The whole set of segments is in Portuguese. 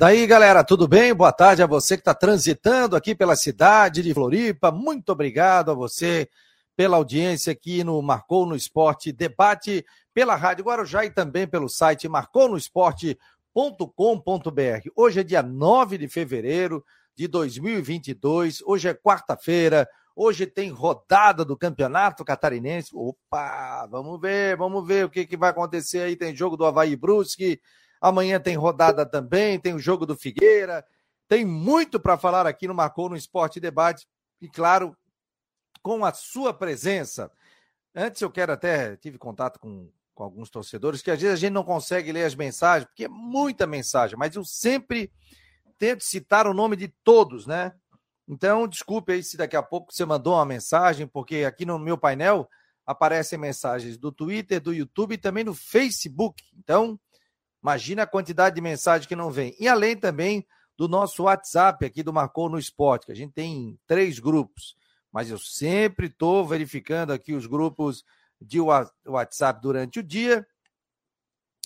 Daí, galera, tudo bem? Boa tarde a você que está transitando aqui pela cidade de Floripa. Muito obrigado a você pela audiência aqui no Marcou no Esporte Debate, pela Rádio Guarujá e também pelo site marconosport.com.br. Hoje é dia 9 de fevereiro de 2022, hoje é quarta-feira, hoje tem rodada do Campeonato Catarinense. Opa, vamos ver, vamos ver o que, que vai acontecer aí. Tem jogo do Havaí Brusque, Amanhã tem rodada também, tem o jogo do Figueira. Tem muito para falar aqui no Marcou no Esporte Debate. E, claro, com a sua presença. Antes eu quero até, tive contato com, com alguns torcedores, que às vezes a gente não consegue ler as mensagens, porque é muita mensagem, mas eu sempre tento citar o nome de todos, né? Então, desculpe aí se daqui a pouco você mandou uma mensagem, porque aqui no meu painel aparecem mensagens do Twitter, do YouTube e também no Facebook. Então, Imagina a quantidade de mensagens que não vem. E além também do nosso WhatsApp aqui do Marcou no Esporte, que a gente tem três grupos. Mas eu sempre estou verificando aqui os grupos de WhatsApp durante o dia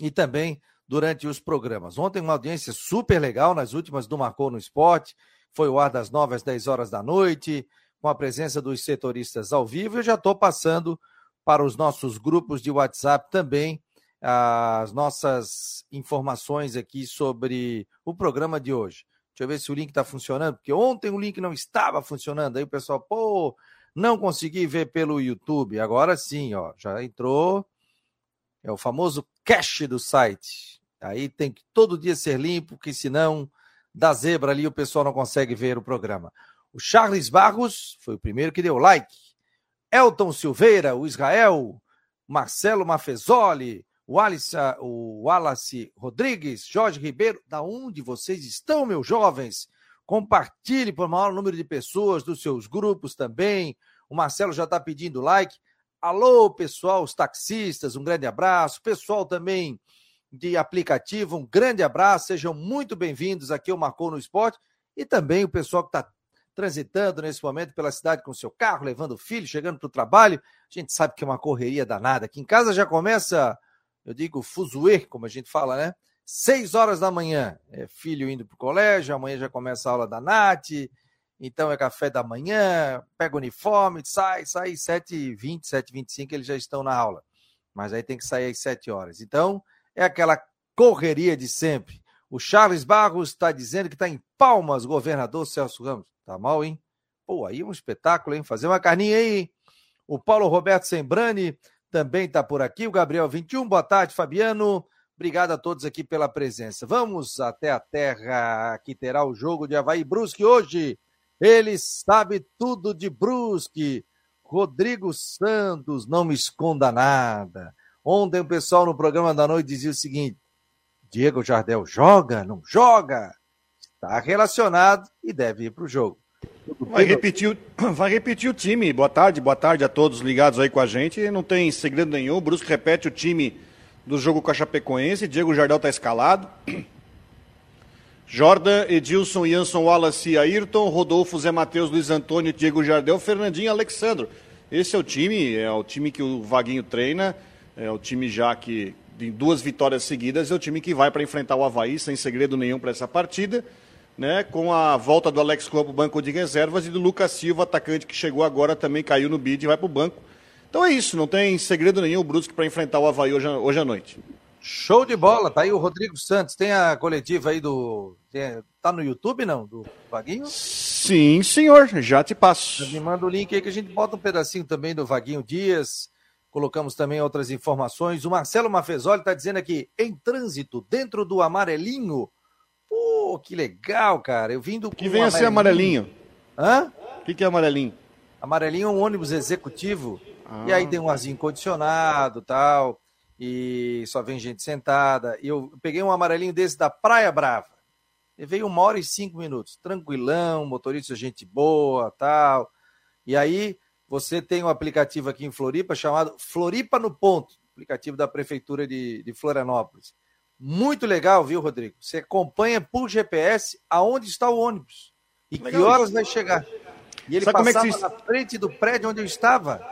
e também durante os programas. Ontem uma audiência super legal nas últimas do Marcou no Esporte. Foi o ar das 9 às 10 horas da noite, com a presença dos setoristas ao vivo. Eu já estou passando para os nossos grupos de WhatsApp também as nossas informações aqui sobre o programa de hoje. Deixa eu ver se o link está funcionando, porque ontem o link não estava funcionando. Aí o pessoal, pô, não consegui ver pelo YouTube. Agora sim, ó, já entrou. É o famoso cache do site. Aí tem que todo dia ser limpo, porque senão dá zebra ali o pessoal não consegue ver o programa. O Charles Barros foi o primeiro que deu like. Elton Silveira, o Israel, Marcelo Mafezoli, o Wallace, o Wallace Rodrigues, Jorge Ribeiro, da onde vocês estão, meus jovens? Compartilhe por maior número de pessoas dos seus grupos também. O Marcelo já está pedindo like. Alô, pessoal, os taxistas, um grande abraço. Pessoal também de aplicativo, um grande abraço. Sejam muito bem-vindos aqui ao Marcou no Esporte. E também o pessoal que está transitando nesse momento pela cidade com seu carro, levando o filho, chegando para o trabalho. A gente sabe que é uma correria danada. Aqui em casa já começa eu digo fuzuê, como a gente fala, né? Seis horas da manhã, é filho indo para o colégio, amanhã já começa a aula da Nath, então é café da manhã, pega o uniforme, sai, sai, 7h20, 7h25 eles já estão na aula. Mas aí tem que sair às 7 horas. Então, é aquela correria de sempre. O Charles Barros está dizendo que está em Palmas, governador Celso Ramos. Tá mal, hein? Pô, aí é um espetáculo, hein? Fazer uma carninha aí. O Paulo Roberto Sembrani também está por aqui. O Gabriel 21, boa tarde, Fabiano. Obrigado a todos aqui pela presença. Vamos até a terra que terá o jogo de Havaí Brusque hoje. Ele sabe tudo de Brusque. Rodrigo Santos, não me esconda nada. Ontem o pessoal no programa da noite dizia o seguinte: Diego Jardel joga, não joga? Está relacionado e deve ir para o jogo. Vai repetir, vai repetir o time. Boa tarde, boa tarde a todos ligados aí com a gente. Não tem segredo nenhum. O Brusque repete o time do jogo com a Chapecoense. Diego Jardel está escalado. Jordan, Edilson, Jansson, Wallace, Ayrton, Rodolfo, Zé Matheus, Luiz Antônio, Diego Jardel, Fernandinho Alexandro. Esse é o time, é o time que o Vaguinho treina, é o time já que em duas vitórias seguidas é o time que vai para enfrentar o Havaí, sem segredo nenhum para essa partida né, com a volta do Alex Clô para o banco de reservas e do Lucas Silva, atacante que chegou agora, também caiu no bid e vai para o banco. Então é isso, não tem segredo nenhum o Brusque para enfrentar o Havaí hoje, hoje à noite. Show de bola, tá aí o Rodrigo Santos. Tem a coletiva aí do. Tem, tá no YouTube, não? Do Vaguinho? Sim, senhor, já te passo. Me manda o link aí que a gente bota um pedacinho também do Vaguinho Dias. Colocamos também outras informações. O Marcelo Mafezoli está dizendo aqui: em trânsito, dentro do amarelinho, Pô, que legal, cara. Eu vim do. Que vem a ser amarelinho. Hã? O que, que é amarelinho? Amarelinho é um ônibus executivo. Ah. E aí tem um arzinho condicionado tal. E só vem gente sentada. E eu peguei um amarelinho desse da Praia Brava. Levei uma hora e cinco minutos. Tranquilão, motorista gente boa tal. E aí você tem um aplicativo aqui em Floripa chamado Floripa no Ponto, aplicativo da Prefeitura de, de Florianópolis. Muito legal, viu, Rodrigo? Você acompanha por GPS aonde está o ônibus e legal. que horas vai chegar. E ele Sabe passava é que na frente do prédio onde eu estava.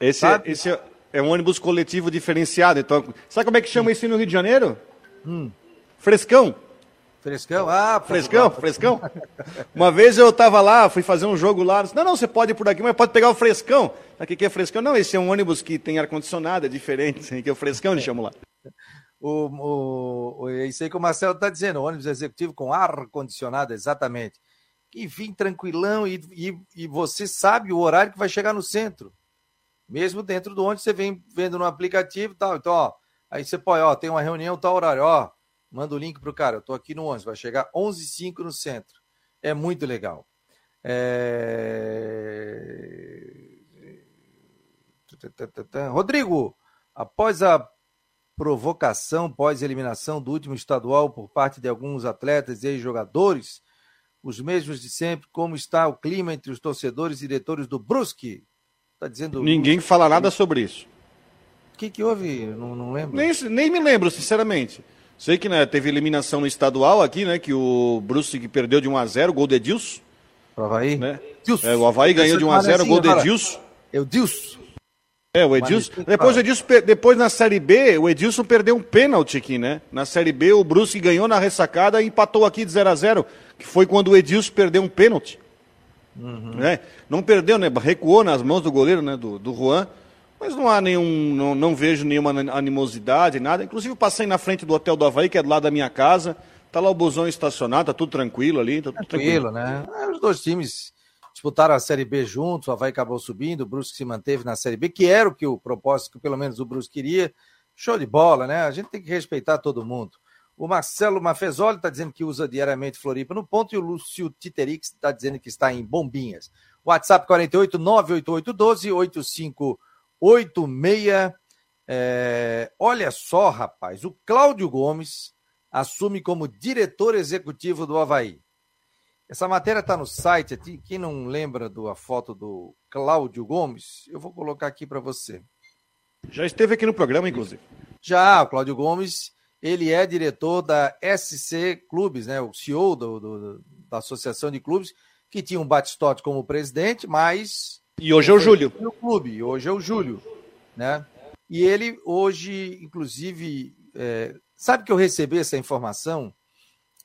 Esse, é, esse é, um ônibus coletivo diferenciado. Então, sabe como é que chama hum. isso no Rio de Janeiro? Hum. Frescão. Frescão? Ah, frescão, frescão. Uma vez eu estava lá, fui fazer um jogo lá. Disse, não, não, você pode ir por aqui, mas pode pegar o frescão. O que, é frescão? Não, esse é um ônibus que tem ar-condicionado, é diferente, que é o frescão, eles chamam lá. O, o, é isso aí que o Marcelo está dizendo, ônibus executivo com ar-condicionado, exatamente. E vim tranquilão e, e, e você sabe o horário que vai chegar no centro. Mesmo dentro do ônibus, você vem vendo no aplicativo e tal. Então, ó, aí você pode, ó, tem uma reunião, tal horário, ó, manda o link pro cara, eu tô aqui no ônibus, vai chegar 11 h 05 no centro. É muito legal. É... Rodrigo, após a provocação pós-eliminação do último estadual por parte de alguns atletas e jogadores, os mesmos de sempre, como está o clima entre os torcedores e diretores do Brusque? Tá dizendo Ninguém fala nada sobre isso. O que, que houve? Não, não lembro. Nem, nem me lembro, sinceramente. Sei que né, teve eliminação no estadual aqui, né? Que o Brusque perdeu de 1 a 0 gol de Edilson. O Havaí? Né? É, o Havaí ganhou de 1 a 0 gol de Edilson. Edilson. É, o Edilson. Depois, o Edilson, depois na Série B, o Edilson perdeu um pênalti aqui, né? Na Série B, o Brusque ganhou na ressacada e empatou aqui de 0 a 0 que foi quando o Edilson perdeu um pênalti. Uhum. Né? Não perdeu, né? Recuou nas mãos do goleiro, né? Do, do Juan. Mas não há nenhum. Não, não vejo nenhuma animosidade, nada. Inclusive, passei na frente do hotel do Havaí, que é do lado da minha casa. Tá lá o busão estacionado, tá tudo tranquilo ali. Tá tudo tranquilo, tranquilo. né? É, os dois times disputaram a Série B juntos, o Havaí acabou subindo, o Brusque se manteve na Série B, que era o que o propósito que pelo menos o Brusque queria. Show de bola, né? A gente tem que respeitar todo mundo. O Marcelo Mafezoli está dizendo que usa diariamente Floripa no ponto e o Lúcio Titerix está dizendo que está em Bombinhas. WhatsApp 48 98812 8586. É... Olha só, rapaz, o Cláudio Gomes assume como diretor executivo do Havaí. Essa matéria está no site aqui. Quem não lembra da foto do Cláudio Gomes, eu vou colocar aqui para você. Já esteve aqui no programa, inclusive. Já, o Cláudio Gomes, ele é diretor da SC Clubes, né? O CEO do, do, da Associação de Clubes, que tinha um Batistote como presidente, mas. E hoje é o Júlio. O clube, hoje é o Júlio, né? E ele hoje, inclusive, é... sabe que eu recebi essa informação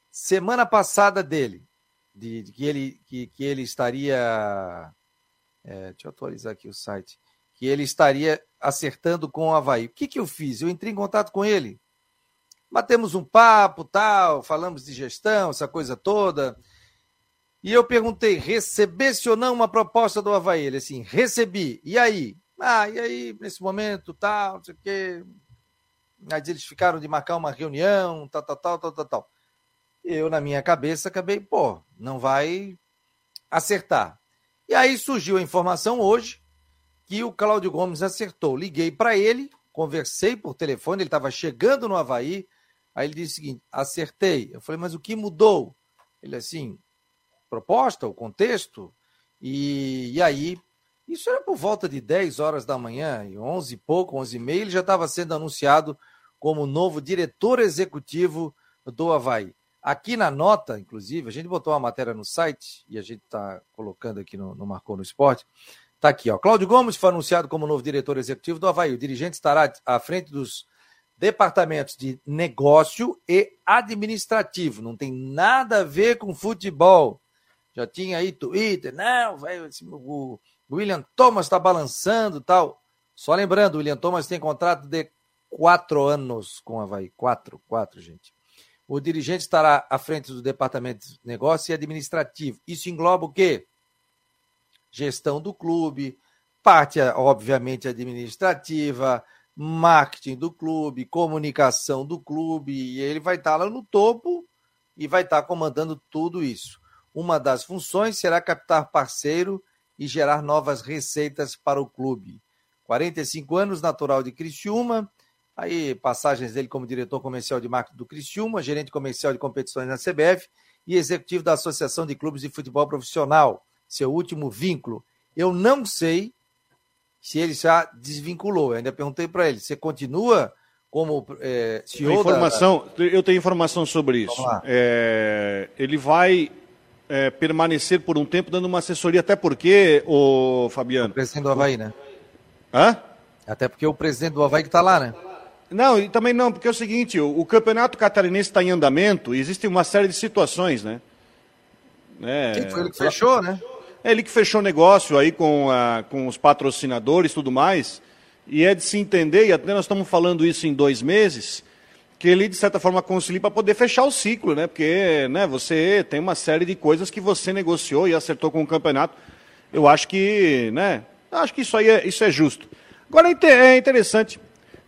semana passada dele de, de que, ele, que, que ele estaria. É, deixa eu atualizar aqui o site. Que ele estaria acertando com o Havaí. O que, que eu fiz? Eu entrei em contato com ele. Batemos um papo, tal, falamos de gestão, essa coisa toda. E eu perguntei: recebesse ou não uma proposta do Havaí? Ele assim, recebi. E aí? Ah, e aí, nesse momento, tal, não sei o quê. Aí eles ficaram de marcar uma reunião, tal, tal, tal, tal, tal, tal eu, na minha cabeça, acabei, pô, não vai acertar. E aí surgiu a informação hoje que o Cláudio Gomes acertou. Liguei para ele, conversei por telefone, ele estava chegando no Havaí. Aí ele disse o seguinte: acertei. Eu falei, mas o que mudou? Ele assim, proposta, o contexto. E, e aí, isso era por volta de 10 horas da manhã, e 11 e pouco, 11 e meia, ele já estava sendo anunciado como novo diretor executivo do Havaí. Aqui na nota, inclusive, a gente botou uma matéria no site e a gente está colocando aqui no, no Marcou no Esporte. Está aqui, ó. Cláudio Gomes foi anunciado como novo diretor executivo do Havaí. O dirigente estará à frente dos departamentos de negócio e administrativo. Não tem nada a ver com futebol. Já tinha aí Twitter, não, véio, o William Thomas está balançando tal. Só lembrando, o William Thomas tem contrato de quatro anos com o Havaí. Quatro, quatro, gente. O dirigente estará à frente do departamento de negócio e administrativo. Isso engloba o quê? Gestão do clube, parte, obviamente, administrativa, marketing do clube, comunicação do clube, e ele vai estar lá no topo e vai estar comandando tudo isso. Uma das funções será captar parceiro e gerar novas receitas para o clube. 45 anos, natural de Criciúma, Aí, passagens dele como diretor comercial de marketing do Criciúma, gerente comercial de competições na CBF e executivo da Associação de Clubes de Futebol Profissional, seu último vínculo. Eu não sei se ele já desvinculou. Eu ainda perguntei para ele: você continua como é, CEO informação, da... Eu tenho informação sobre isso. É, ele vai é, permanecer por um tempo dando uma assessoria, até porque, o Fabiano. O presidente do Havaí, né? Hã? Até porque o presidente do Havaí que está lá, né? Não, e também não, porque é o seguinte, o, o campeonato catarinense está em andamento e existe uma série de situações, né? É, foi ele que fechou, né? É ele que fechou o negócio aí com, a, com os patrocinadores e tudo mais. E é de se entender, e até nós estamos falando isso em dois meses, que ele, de certa forma, concilia para poder fechar o ciclo, né? Porque né, você tem uma série de coisas que você negociou e acertou com o campeonato. Eu acho que, né? Acho que isso aí é, isso é justo. Agora é interessante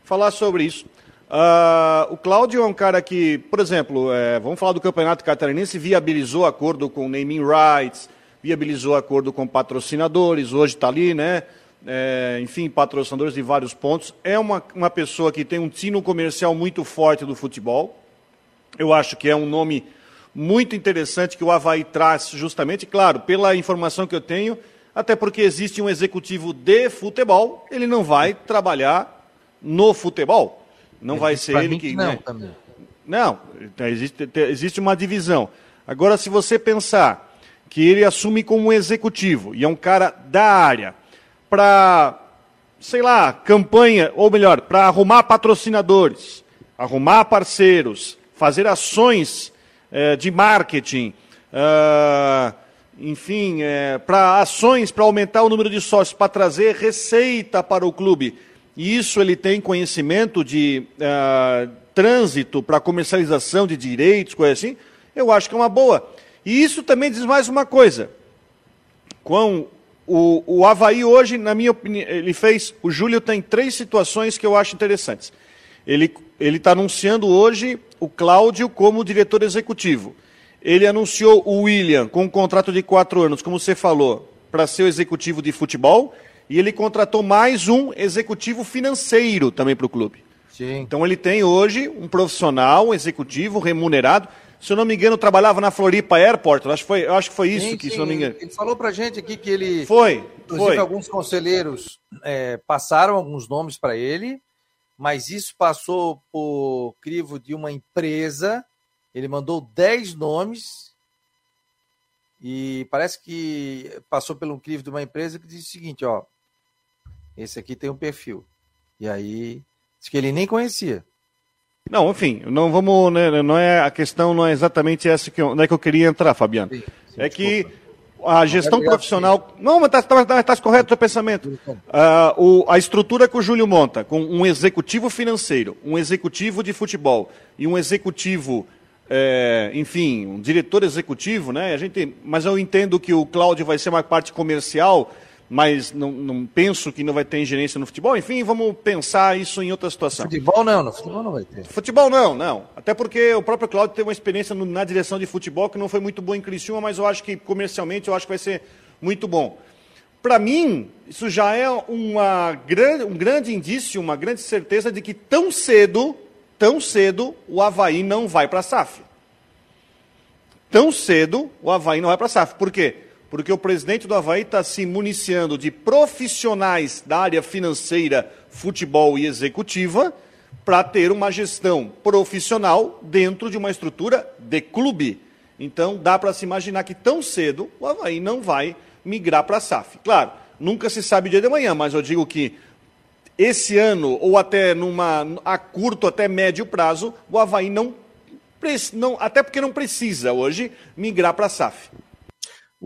falar sobre isso. Uh, o Cláudio é um cara que, por exemplo, é, vamos falar do Campeonato Catarinense, viabilizou acordo com naming rights, viabilizou acordo com patrocinadores, hoje está ali, né? É, enfim, patrocinadores de vários pontos. É uma, uma pessoa que tem um tino comercial muito forte do futebol. Eu acho que é um nome muito interessante que o Havaí traz, justamente, claro, pela informação que eu tenho, até porque existe um executivo de futebol, ele não vai trabalhar no futebol. Não vai ser ele que. Não, né? também. Não, existe, existe uma divisão. Agora, se você pensar que ele assume como executivo e é um cara da área para, sei lá, campanha, ou melhor, para arrumar patrocinadores, arrumar parceiros, fazer ações eh, de marketing, uh, enfim, eh, para ações para aumentar o número de sócios, para trazer receita para o clube. E isso ele tem conhecimento de uh, trânsito para comercialização de direitos, coisa assim, eu acho que é uma boa. E isso também diz mais uma coisa. Com o, o Havaí hoje, na minha opinião, ele fez. O Júlio tem três situações que eu acho interessantes. Ele está anunciando hoje o Cláudio como diretor executivo. Ele anunciou o William com um contrato de quatro anos, como você falou, para ser o executivo de futebol. E ele contratou mais um executivo financeiro também para o clube. Sim. Então ele tem hoje um profissional, um executivo remunerado se eu não me engano, trabalhava na Floripa Airport. Eu acho que foi, acho que foi isso sim, que, sim. se não me engano. Ele falou pra gente aqui que ele. Foi. Inclusive, foi. alguns conselheiros é, passaram alguns nomes para ele, mas isso passou por crivo de uma empresa. Ele mandou 10 nomes e parece que passou pelo crivo de uma empresa que disse o seguinte: ó, esse aqui tem um perfil. E aí, disse que ele nem conhecia. Não, enfim, não vamos, né, não é a questão não é exatamente essa que eu, não é que eu queria entrar, Fabiano. Sim, sim, é que a gestão profissional, não, mas está tá, tá, tá correto o seu pensamento. Uh, o, a estrutura que o Júlio monta, com um executivo financeiro, um executivo de futebol e um executivo, é, enfim, um diretor executivo, né? A gente, mas eu entendo que o Cláudio vai ser uma parte comercial mas não, não, penso que não vai ter ingerência no futebol. Enfim, vamos pensar isso em outra situação. Futebol não, no futebol não vai ter. Futebol não, não. Até porque o próprio Cláudio teve uma experiência na direção de futebol que não foi muito boa em Criciúma, mas eu acho que comercialmente eu acho que vai ser muito bom. Para mim, isso já é uma grande, um grande indício, uma grande certeza de que tão cedo, tão cedo, o Havaí não vai para a SAF. Tão cedo, o Havaí não vai para a SAF. Por quê? Porque o presidente do Havaí está se municiando de profissionais da área financeira, futebol e executiva para ter uma gestão profissional dentro de uma estrutura de clube. Então, dá para se imaginar que tão cedo o Havaí não vai migrar para a SAF. Claro, nunca se sabe dia de manhã, mas eu digo que esse ano, ou até numa, a curto, até médio prazo, o Havaí não, não até porque não precisa hoje migrar para a SAF.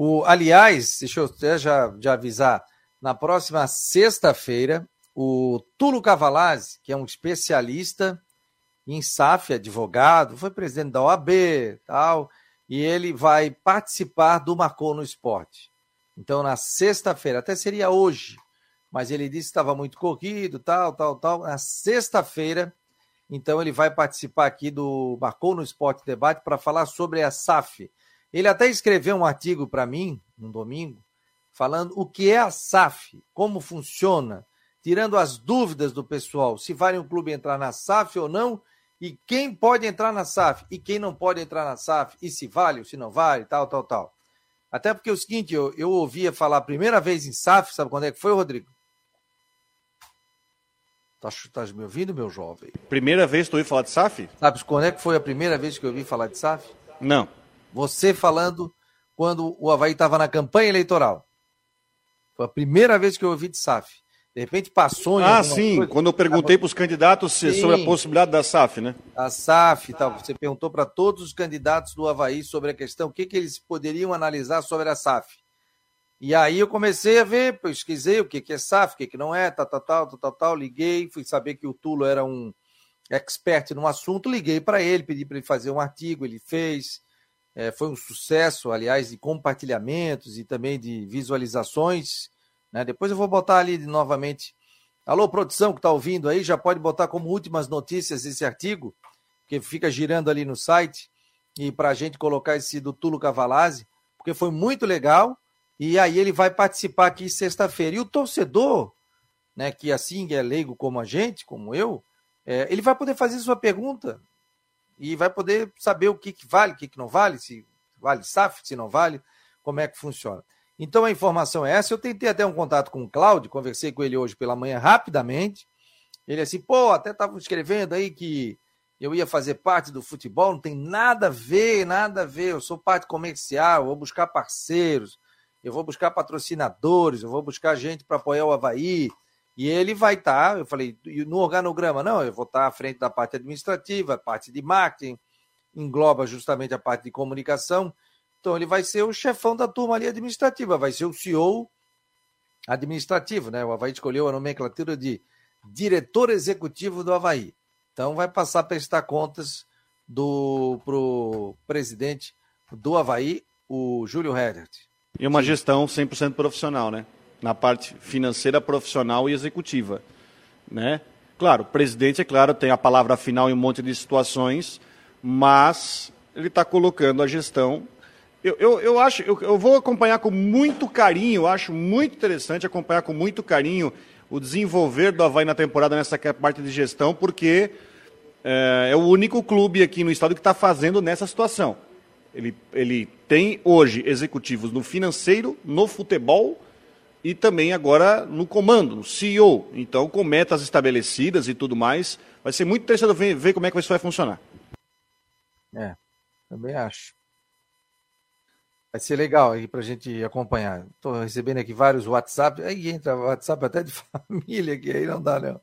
O, aliás, deixa eu até já, avisar, na próxima sexta-feira, o Tulo Cavalazzi, que é um especialista em SAF, advogado, foi presidente da OAB tal, e ele vai participar do Marcou no Esporte. Então, na sexta-feira, até seria hoje, mas ele disse que estava muito corrido, tal, tal, tal. Na sexta-feira, então, ele vai participar aqui do Marcou no Esporte Debate para falar sobre a SAF, ele até escreveu um artigo para mim, no domingo, falando o que é a SAF, como funciona, tirando as dúvidas do pessoal, se vale um clube entrar na SAF ou não, e quem pode entrar na SAF e quem não pode entrar na SAF, e se vale ou se não vale, tal, tal, tal. Até porque é o seguinte, eu, eu ouvia falar a primeira vez em SAF, sabe quando é que foi, Rodrigo? Tá, tá me ouvindo, meu jovem? Primeira vez que tu ouviu falar de SAF? Sabe quando é que foi a primeira vez que eu ouvi falar de SAF? Não. Você falando quando o Havaí estava na campanha eleitoral. Foi a primeira vez que eu ouvi de SAF. De repente passou em Ah, sim, coisa, quando eu perguntei para os candidatos sim, sobre a possibilidade da SAF, né? A SAF, tal. Você perguntou para todos os candidatos do Havaí sobre a questão, o que, que eles poderiam analisar sobre a SAF. E aí eu comecei a ver, pesquisei o que, que é SAF, o que, que não é, tal, tal, tal, tal, tal, liguei, fui saber que o Tulo era um expert no assunto, liguei para ele, pedi para ele fazer um artigo, ele fez. É, foi um sucesso, aliás, de compartilhamentos e também de visualizações. Né? Depois eu vou botar ali novamente. Alô, produção que está ouvindo aí, já pode botar como últimas notícias esse artigo, que fica girando ali no site, e para a gente colocar esse do Tulo Cavalazzi, porque foi muito legal. E aí ele vai participar aqui sexta-feira. E o torcedor, né, que assim é leigo como a gente, como eu, é, ele vai poder fazer sua pergunta e vai poder saber o que, que vale, o que, que não vale, se vale SAF, se não vale, como é que funciona. Então a informação é essa. Eu tentei até um contato com o Cláudio, conversei com ele hoje pela manhã rapidamente. Ele assim, pô, até estava escrevendo aí que eu ia fazer parte do futebol, não tem nada a ver, nada a ver. Eu sou parte comercial, vou buscar parceiros, eu vou buscar patrocinadores, eu vou buscar gente para apoiar o Havaí. E ele vai estar, tá, eu falei, no organograma, não, eu vou estar tá à frente da parte administrativa, parte de marketing, engloba justamente a parte de comunicação. Então ele vai ser o chefão da turma ali administrativa, vai ser o CEO administrativo, né? O Havaí escolheu a nomenclatura de diretor executivo do Havaí. Então vai passar a prestar contas do pro presidente do Havaí, o Júlio Herbert. E uma gestão 100% profissional, né? Na parte financeira, profissional e executiva, né? Claro, o presidente, é claro, tem a palavra final em um monte de situações, mas ele está colocando a gestão eu, eu, eu acho, eu, eu vou acompanhar com muito carinho, acho muito interessante acompanhar com muito carinho o desenvolver do Havaí na temporada nessa parte de gestão, porque é, é o único clube aqui no estado que está fazendo nessa situação. Ele, ele tem hoje executivos no financeiro, no futebol e também agora no comando, no CEO. Então, com metas estabelecidas e tudo mais, vai ser muito interessante ver, ver como é que isso vai funcionar. É, também acho. Vai ser legal aí para a gente acompanhar. Estou recebendo aqui vários WhatsApp. Aí entra WhatsApp até de família, que aí não dá, não.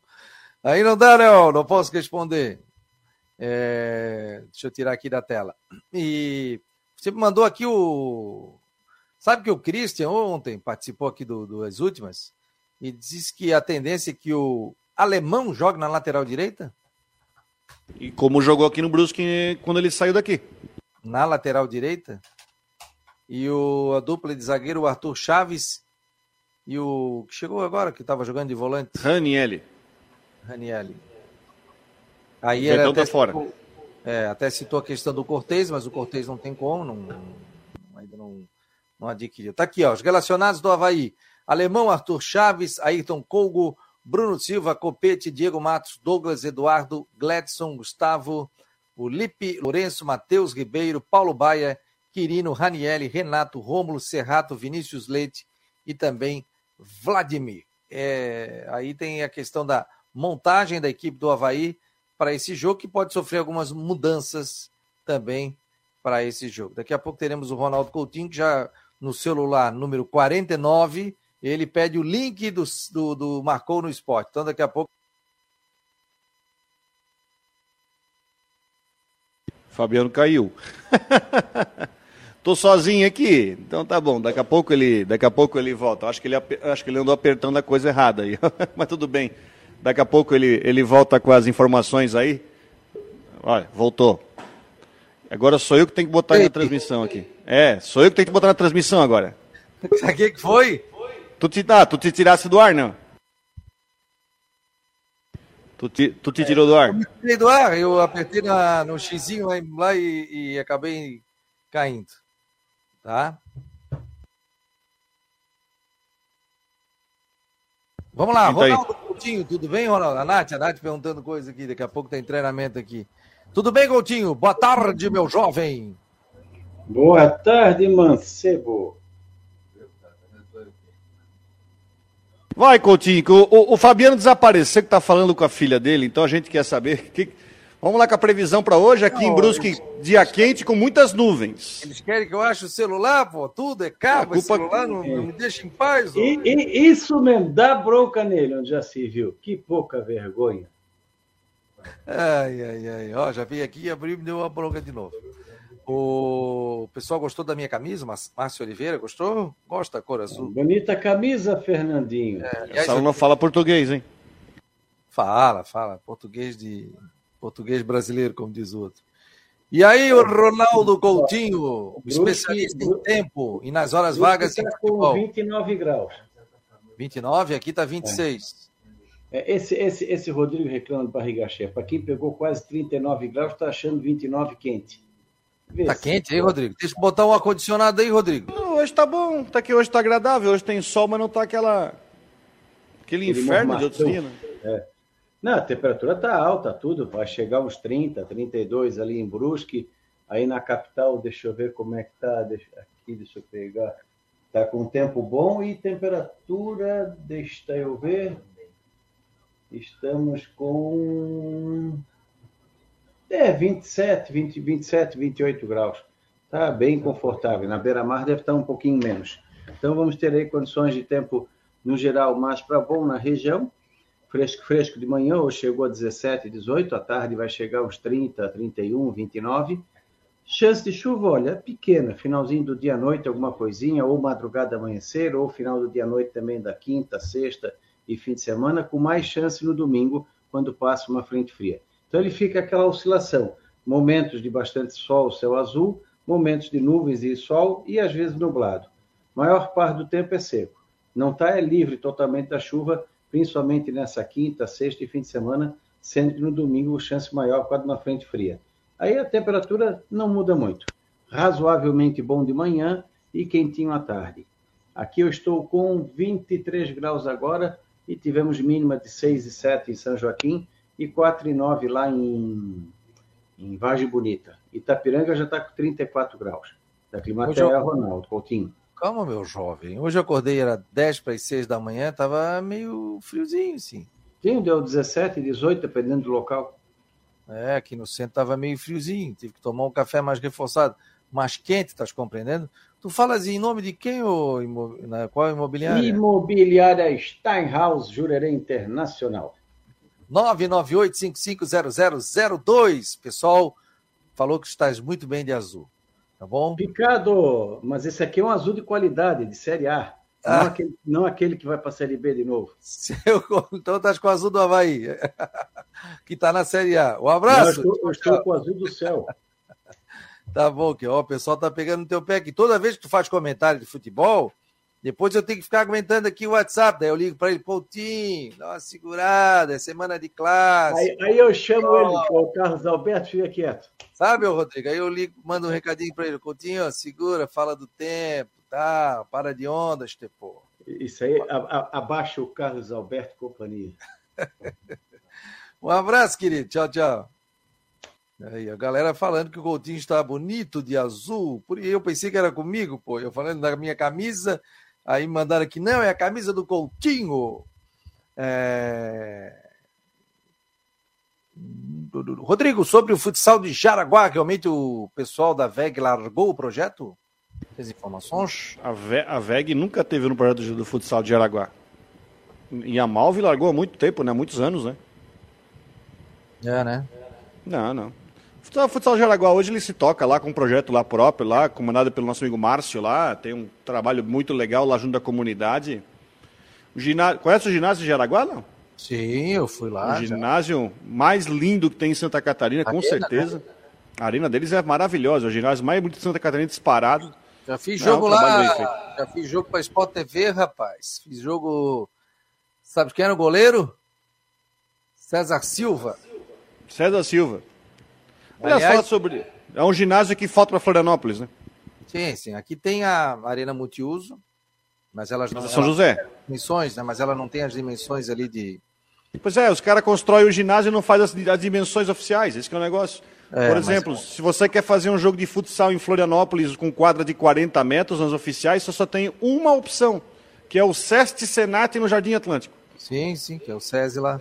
Aí não dá, não. Não posso responder. É... Deixa eu tirar aqui da tela. E você mandou aqui o. Sabe que o Christian ontem participou aqui do, das últimas e disse que a tendência é que o alemão jogue na lateral direita? E como jogou aqui no Brusque quando ele saiu daqui? Na lateral direita? e o, a dupla de zagueiro, o Arthur Chaves e o que chegou agora, que estava jogando de volante. Ranielli. Ranielli. Aí ele até, tá fora. Citou, é, até citou a questão do Cortez, mas o Cortez não tem como, não, ainda não, não adquiriu. Tá aqui, ó, os relacionados do Havaí. Alemão, Arthur Chaves, Ayrton Colgo, Bruno Silva, Copete, Diego Matos, Douglas Eduardo, Gladson, Gustavo, o Lipe, Lourenço, Matheus Ribeiro, Paulo Baia Quirino, Ranielli, Renato, Rômulo, Serrato, Vinícius Leite e também Vladimir. É, aí tem a questão da montagem da equipe do Havaí para esse jogo, que pode sofrer algumas mudanças também para esse jogo. Daqui a pouco teremos o Ronaldo Coutinho, que já no celular número 49, ele pede o link do, do, do Marcou no Esporte. Então, daqui a pouco. Fabiano caiu. Tô sozinho aqui. Então tá bom, daqui a pouco ele, daqui a pouco ele volta. Acho que ele, acho que ele andou apertando a coisa errada aí. Mas tudo bem. Daqui a pouco ele, ele volta com as informações aí. Olha, voltou. Agora sou eu que tenho que botar Ei. na transmissão aqui. É, sou eu que tenho que botar na transmissão agora. O que foi? Tu te, ah, tu te tirasse do ar, não? Tu te, tu te é, tirou do ar? Eu tirei do ar, eu apertei na, no xizinho lá e, e acabei caindo tá? Vamos lá, Ronaldo Coutinho, tudo bem, Ronaldo? A Nath, a Nath perguntando coisa aqui, daqui a pouco tem treinamento aqui. Tudo bem, Coutinho? Boa tarde, meu jovem. Boa tarde, mancebo. Vai, Coutinho, o, o, Fabiano desapareceu, que está falando com a filha dele, então a gente quer saber. Que... Vamos lá com a previsão para hoje, aqui Não, em Brusque, eles- dia quente com muitas nuvens. Eles querem que eu ache o celular, pô, tudo é cabo, A culpa- celular não, não me deixa em paz. E, e isso mesmo, dá bronca nele, onde já se viu. Que pouca vergonha. Ai, ai, ai. Ó, já veio aqui e abriu e me deu uma bronca de novo. O pessoal gostou da minha camisa? Mas- Márcio Oliveira, gostou? Gosta cor azul? Bonita camisa, Fernandinho. Aliás, Essa não fala português, hein? Fala, fala. Português de. Português brasileiro, como diz o outro. E aí, o Ronaldo Coutinho, Brusque- especialista em tempo e nas horas vagas em Está com futebol. 29 graus. 29, aqui tá 26. É, Esse, esse, esse Rodrigo reclama de barriga cheia. Para quem pegou quase 39 graus, está achando 29 quente. Vê Tá se- quente aí, Rodrigo? Deixa eu botar um ar-condicionado aí, Rodrigo. Não, hoje tá bom, tá aqui hoje tá agradável, hoje tem sol, mas não tá aquela aquele inferno de outros dias, né? Não, a temperatura está alta, tudo. Vai chegar uns 30, 32 ali em Brusque. Aí na capital, deixa eu ver como é que tá. Deixa, aqui, deixa eu pegar. Tá com tempo bom e temperatura, deixa eu ver. Estamos com. É, 27, 20, 27, 28 graus. Tá bem confortável. Na beira-mar deve estar um pouquinho menos. Então vamos ter aí condições de tempo, no geral, mais para bom na região fresco, fresco de manhã, hoje chegou a 17, 18, à tarde vai chegar uns 30, 31, 29. Chance de chuva, olha, pequena, finalzinho do dia à noite, alguma coisinha, ou madrugada amanhecer, ou final do dia à noite também da quinta, sexta e fim de semana, com mais chance no domingo, quando passa uma frente fria. Então ele fica aquela oscilação, momentos de bastante sol, céu azul, momentos de nuvens e sol, e às vezes nublado. Maior parte do tempo é seco. Não está é livre totalmente da chuva, principalmente nessa quinta, sexta e fim de semana, sendo que no domingo chance maior de uma frente fria. Aí a temperatura não muda muito. Razoavelmente bom de manhã e quentinho à tarde. Aqui eu estou com 23 graus agora e tivemos mínima de 6 e 7 em São Joaquim e 4 e 9 lá em, em Vargem Bonita. Itapiranga já está com 34 graus. Da Climatéia Hoje eu- Ronaldo Coutinho. Calma, meu jovem. Hoje eu acordei, era 10 para as 6 da manhã, tava meio friozinho, sim. Sim, deu 17, 18, dependendo do local. É, aqui no centro tava meio friozinho, tive que tomar um café mais reforçado, mais quente, estás compreendendo? Tu falas em nome de quem, imo- na qual imobiliária? Imobiliária Steinhaus Jurerê Internacional. 998-550002. Pessoal, falou que estás muito bem de azul, tá bom? Picado, mas esse aqui é um azul de qualidade, de Série A. Não, Ah. aquele, não aquele que vai para a Série B de novo. Se eu- então estás com o azul do Havaí, que tá na Série A. Um Não, eu abraço. estou, eu estou com o azul do céu. Tá bom, que ó, o pessoal tá pegando no teu pé aqui. Toda vez que tu faz comentário de futebol, depois eu tenho que ficar aguentando aqui o WhatsApp. Daí eu ligo para ele, Poutinho, dá uma segurada, é semana de classe. Aí, aí eu chamo ele, o Carlos Alberto, fica quieto. Sabe, ô Rodrigo? Aí eu ligo, mando um recadinho para ele, Coutinho, segura, fala do tempo, tá? Para de ondas, Tepô. Isso aí, a- a- abaixa o Carlos Alberto e companhia. Um abraço, querido. Tchau, tchau. Aí, a galera falando que o Coutinho está bonito de azul. Por eu pensei que era comigo, pô. Eu falando da minha camisa. Aí mandaram aqui, não, é a camisa do Coutinho. É... Rodrigo, sobre o futsal de Jaraguá, realmente o pessoal da VEG largou o projeto? Tem informações? A, Ve a VEG nunca teve no projeto do futsal de Jaraguá. E a Malve largou há muito tempo, né? Muitos anos, né? É, né? Não, não. Futsal de Jaraguá hoje ele se toca lá com um projeto lá próprio, lá, comandado pelo nosso amigo Márcio lá. Tem um trabalho muito legal lá junto à comunidade. O ginásio... Conhece o ginásio de Jaraguá, não? Sim, eu fui lá. o já. ginásio mais lindo que tem em Santa Catarina, com certeza. A arena deles é maravilhosa, o ginásio mais bonito de Santa Catarina disparado. Já fiz jogo um bem lá, já fiz jogo para Sport TV, rapaz. Fiz jogo. Sabe quem era o goleiro? César Silva. César Silva. Aliás, Aliás- fala sobre. É um ginásio que falta para Florianópolis, né? Sim, sim. Aqui tem a Arena Multiuso, mas elas não. Mas é São ela- José. Dimensões, né? Mas ela não tem as dimensões ali de. Pois é, os caras constroem o ginásio e não fazem as, as dimensões oficiais. Esse que é o negócio. É, Por mas- exemplo, se você quer fazer um jogo de futsal em Florianópolis com quadra de 40 metros nas oficiais, você só tem uma opção, que é o Seste Senat no Jardim Atlântico. Sim, sim, que é o SESI lá.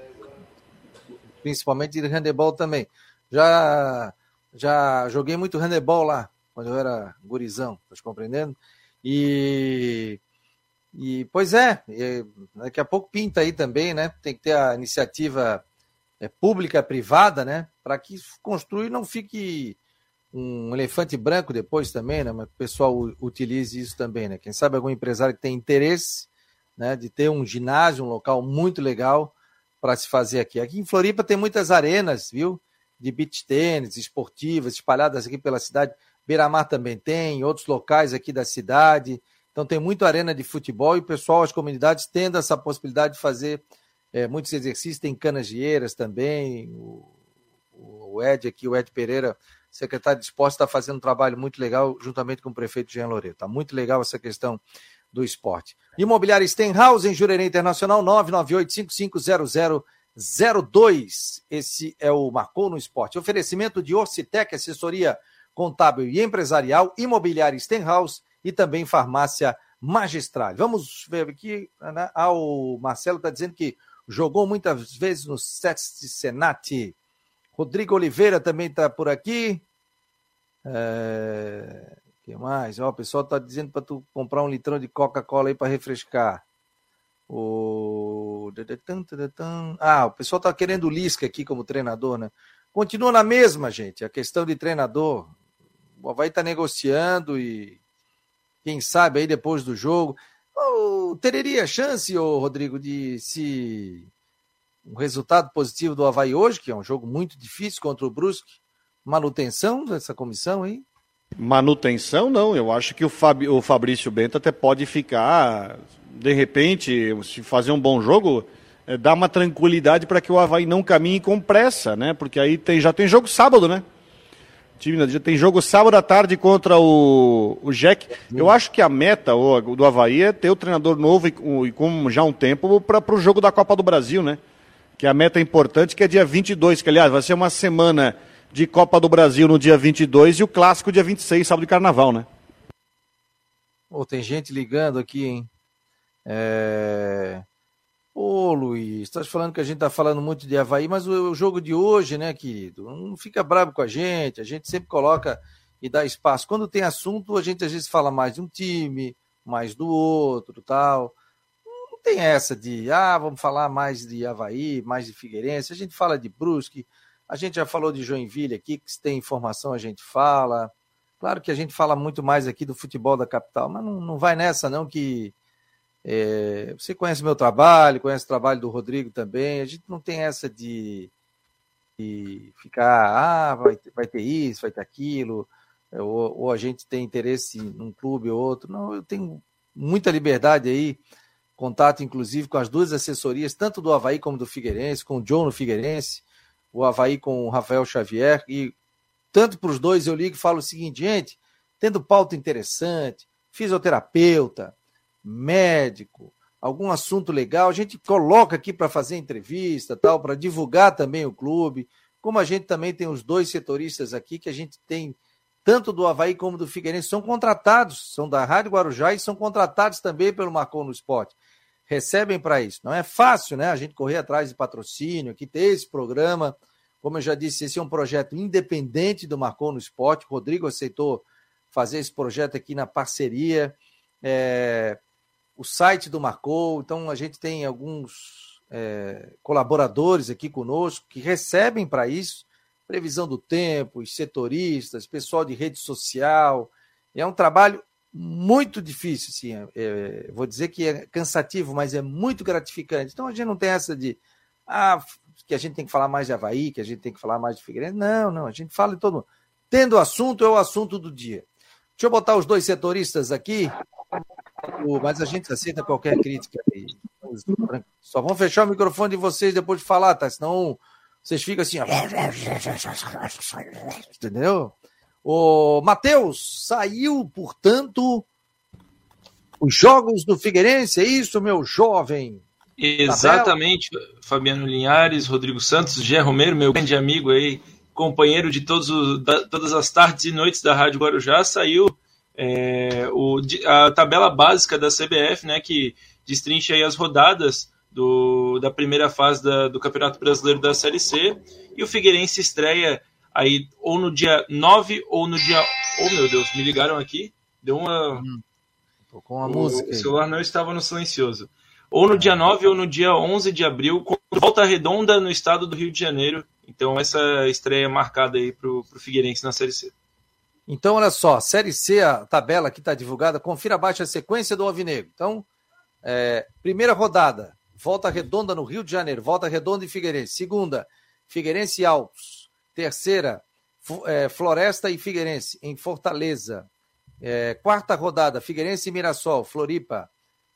Principalmente de handebol também. Já, já joguei muito handebol lá, quando eu era gurizão, tá compreendendo? E, e pois é, daqui a pouco pinta aí também, né? Tem que ter a iniciativa é, pública, privada, né? Para que construir não fique um elefante branco depois também, né? Mas o pessoal utilize isso também, né? Quem sabe algum empresário que tem interesse, né? De ter um ginásio, um local muito legal para se fazer aqui. Aqui em Floripa tem muitas arenas, viu? De beach tênis, esportivas, espalhadas aqui pela cidade. Beira-Mar também tem, outros locais aqui da cidade. Então tem muita arena de futebol e o pessoal, as comunidades tendo essa possibilidade de fazer é, muitos exercícios, tem canasgieiras também. O, o Ed aqui, o Ed Pereira, secretário de esporte, está fazendo um trabalho muito legal juntamente com o prefeito Jean Loreto. Está muito legal essa questão do esporte. Imobiliária Stenhouse, em Jurerê Internacional, 998-550002. Esse é o Marcou no Esporte. Oferecimento de Orcitec, assessoria contábil e empresarial, Imobiliária Stenhouse e também Farmácia Magistral. Vamos ver aqui, né? ah, o Marcelo está dizendo que jogou muitas vezes no Sete Senat. Rodrigo Oliveira também está por aqui. É que mais? Ó, o pessoal tá dizendo para tu comprar um litrão de Coca-Cola aí para refrescar. O... Ah, o pessoal tá querendo o Lisca aqui como treinador, né? Continua na mesma, gente, a questão de treinador. O Havaí tá negociando e quem sabe aí depois do jogo. Oh, teria chance, oh, Rodrigo, de se um resultado positivo do Havaí hoje, que é um jogo muito difícil contra o Brusque, manutenção dessa comissão aí? Manutenção, não. Eu acho que o, Fab, o Fabrício Bento até pode ficar, de repente, se fazer um bom jogo, é, dar uma tranquilidade para que o Havaí não caminhe com pressa, né? Porque aí tem, já tem jogo sábado, né? time já tem jogo sábado à tarde contra o, o Jack. Eu acho que a meta o, do Havaí é ter o treinador novo e, e com já um tempo para o jogo da Copa do Brasil, né? Que é a meta importante, que é dia 22, que aliás vai ser uma semana de Copa do Brasil no dia 22 e o clássico dia 26, sábado de carnaval, né? Oh, tem gente ligando aqui, hein? É... Ô, Luiz, estás falando que a gente está falando muito de Havaí, mas o, jogo de hoje, né, querido? Não fica bravo com a gente, a gente sempre coloca e dá espaço. Quando tem assunto, a gente às vezes fala mais de um time, mais do outro, tal. Não tem essa de, ah, vamos falar mais de Havaí, mais de Figueirense. A gente fala de Brusque, a gente já falou de Joinville aqui, que se tem informação a gente fala. Claro que a gente fala muito mais aqui do futebol da capital, mas não, não vai nessa não que é, você conhece meu trabalho, conhece o trabalho do Rodrigo também. A gente não tem essa de, de ficar, ah, vai, vai ter isso, vai ter aquilo, é, ou, ou, a gente tem interesse num clube ou outro. Não, eu tenho muita liberdade aí, contato inclusive com as duas assessorias, tanto do Havaí como do Figueirense, com o John no Figueirense o Havaí com o Rafael Xavier, e tanto para os dois eu ligo e falo o seguinte, gente, tendo pauta interessante, fisioterapeuta, médico, algum assunto legal, a gente coloca aqui para fazer entrevista, tal, para divulgar também o clube. Como a gente também tem os dois setoristas aqui, que a gente tem tanto do Havaí como do Figueirense, são contratados, são da Rádio Guarujá e são contratados também pelo Marcon no Esporte recebem para isso. Não é fácil, né? A gente correr atrás de patrocínio, aqui ter esse programa. Como eu já disse, esse é um projeto independente do Marcou no Esporte. O Rodrigo aceitou fazer esse projeto aqui na parceria. É, o site do Marcou, então a gente tem alguns é, colaboradores aqui conosco que recebem para isso. Previsão do tempo, os setoristas, pessoal de rede social. É um trabalho muito difícil, sim. É, é, vou dizer que é cansativo, mas é muito gratificante. Então a gente não tem essa de ah, que a gente tem que falar mais de Havaí, que a gente tem que falar mais de Figueirense. Não, não, a gente fala de todo mundo. Tendo assunto, é o assunto do dia. Deixa eu botar os dois setoristas aqui, mas a gente aceita qualquer crítica aí. Só vão fechar o microfone de vocês depois de falar, tá? Senão vocês ficam assim. Entendeu? O Matheus, saiu, portanto, os jogos do Figueirense, é isso, meu jovem? Exatamente, Fabiano Linhares, Rodrigo Santos, Gé Romero, meu grande amigo aí, companheiro de todos os, da, todas as tardes e noites da Rádio Guarujá, saiu é, o, a tabela básica da CBF, né, que destrincha aí as rodadas do, da primeira fase da, do Campeonato Brasileiro da Série C, e o Figueirense estreia aí ou no dia 9 ou no dia. Oh meu Deus, me ligaram aqui. Deu uma. Hum, com a música. O celular não estava no silencioso. Ou no dia 9 ou no dia 11 de abril, com volta redonda no estado do Rio de Janeiro. Então, essa estreia marcada aí para o Figueirense na Série C. Então, olha só, Série C, a tabela que está divulgada, confira abaixo a sequência do Alvinegro. Então, é, primeira rodada, Volta Redonda no Rio de Janeiro, Volta Redonda e Figueirense. Segunda, Figueirense e Altos. Terceira, é, Floresta e Figueirense, em Fortaleza. É, quarta rodada, Figueirense e Mirassol, Floripa.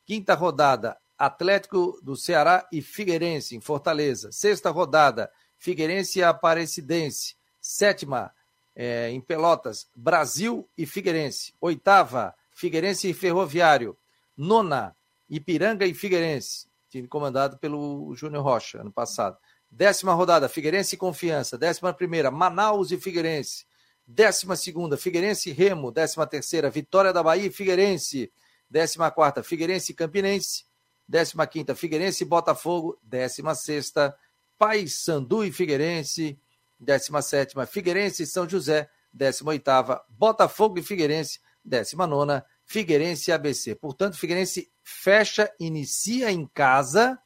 Quinta rodada, Atlético do Ceará e Figueirense, em Fortaleza. Sexta rodada, Figueirense e Aparecidense. Sétima, é, em Pelotas, Brasil e Figueirense. Oitava, Figueirense e Ferroviário. Nona, Ipiranga e Figueirense time comandado pelo Júnior Rocha, ano passado. Décima rodada, Figueirense e Confiança. Décima primeira, Manaus e Figueirense. Décima segunda, Figueirense e Remo. Décima terceira, Vitória da Bahia e Figueirense. Décima quarta, Figueirense e Campinense. Décima quinta, Figueirense e Botafogo. Décima sexta, Paysandu e Figueirense. Décima sétima, Figueirense e São José. Décima oitava, Botafogo e Figueirense. Décima nona, Figueirense e ABC. Portanto, Figueirense fecha, inicia em casa,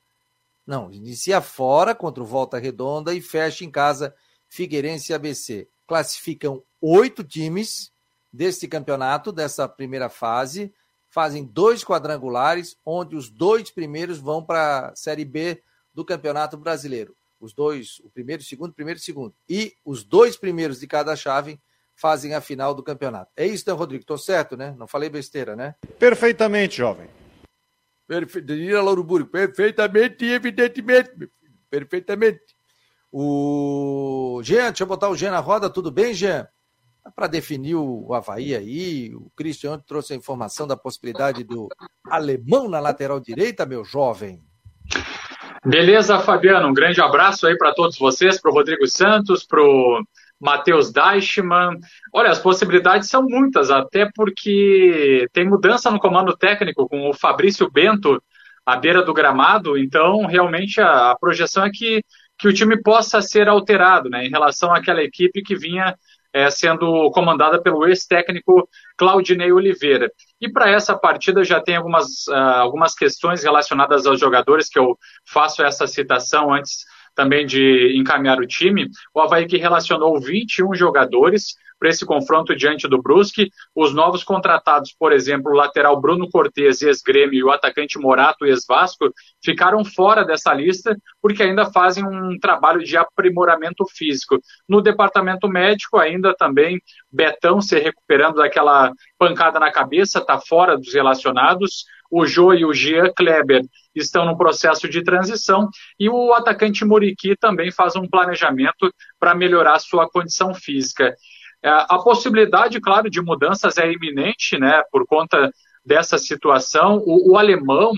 não, inicia fora contra o Volta Redonda e fecha em casa Figueirense e ABC. Classificam oito times deste campeonato, dessa primeira fase, fazem dois quadrangulares, onde os dois primeiros vão para a Série B do Campeonato Brasileiro. Os dois, o primeiro, o segundo, o primeiro e o segundo. E os dois primeiros de cada chave fazem a final do campeonato. É isso, né, Rodrigo? Estou certo, né? Não falei besteira, né? Perfeitamente, jovem. Perfeitamente, Lauro Burgo. Perfeitamente e evidentemente. Perfeitamente. O Jean, deixa eu botar o Jean na roda. Tudo bem, Jean? Para definir o Havaí aí, o Christian trouxe a informação da possibilidade do alemão na lateral direita, meu jovem. Beleza, Fabiano. Um grande abraço aí para todos vocês, para o Rodrigo Santos, para o Matheus Deichmann. Olha, as possibilidades são muitas, até porque tem mudança no comando técnico com o Fabrício Bento à beira do gramado, então realmente a, a projeção é que, que o time possa ser alterado né, em relação àquela equipe que vinha é, sendo comandada pelo ex-técnico Claudinei Oliveira. E para essa partida já tem algumas, uh, algumas questões relacionadas aos jogadores que eu faço essa citação antes também de encaminhar o time, o Havaí que relacionou 21 jogadores para esse confronto diante do Brusque. Os novos contratados, por exemplo, o lateral Bruno Cortes, ex-Grêmio, e o atacante Morato, ex-Vasco, ficaram fora dessa lista porque ainda fazem um trabalho de aprimoramento físico. No departamento médico, ainda também Betão se recuperando daquela pancada na cabeça, está fora dos relacionados o Jô e o Jean Kleber estão no processo de transição e o atacante Muriqui também faz um planejamento para melhorar sua condição física. É, a possibilidade, claro, de mudanças é iminente, né, por conta dessa situação. O, o alemão,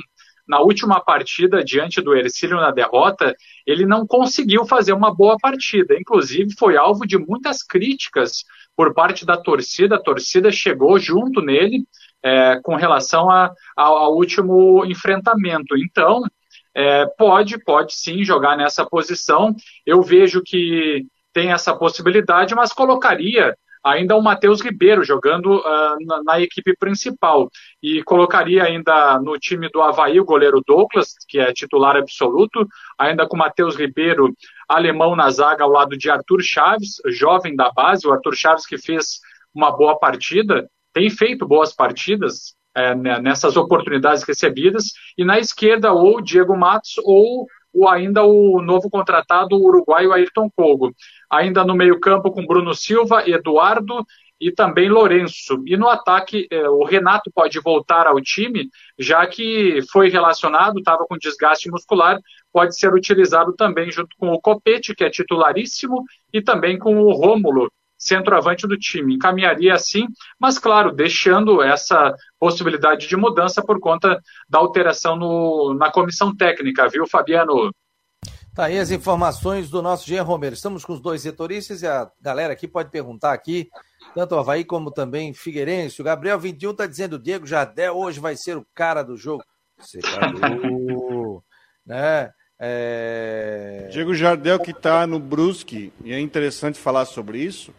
na última partida, diante do Ercílio na derrota, ele não conseguiu fazer uma boa partida. Inclusive, foi alvo de muitas críticas por parte da torcida. A torcida chegou junto nele é, com relação a, ao, ao, último enfrentamento. Então, é, pode, pode sim jogar nessa posição. Eu vejo que tem essa possibilidade, mas colocaria ainda o Matheus Ribeiro jogando uh, na, na, equipe principal. E colocaria ainda no time do Havaí o goleiro Douglas, que é titular absoluto, ainda com Matheus Ribeiro, alemão na zaga ao lado de Arthur Chaves, jovem da base, o Arthur Chaves que fez uma boa partida, tem feito boas partidas é, nessas oportunidades recebidas, e na esquerda ou Diego Matos ou, ou ainda o novo contratado uruguaio Ayrton Kogo. Ainda no meio-campo com Bruno Silva, Eduardo e também Lourenço. E no ataque, é, o Renato pode voltar ao time, já que foi relacionado, estava com desgaste muscular, pode ser utilizado também junto com o Copete, que é titularíssimo, e também com o Rômulo, centroavante do time. Encaminharia assim, mas claro, deixando essa possibilidade de mudança por conta da alteração no, na comissão técnica, viu, Fabiano? Tá aí as informações do nosso Jean Romero. Estamos com os dois setoristas e a galera aqui pode perguntar aqui, tanto o Havaí como também Figueirense. O Gabriel 21 está dizendo, Diego Jardel hoje vai ser o cara do jogo. Secador, né? É... Diego Jardel, que está no Brusque, e é interessante falar sobre isso.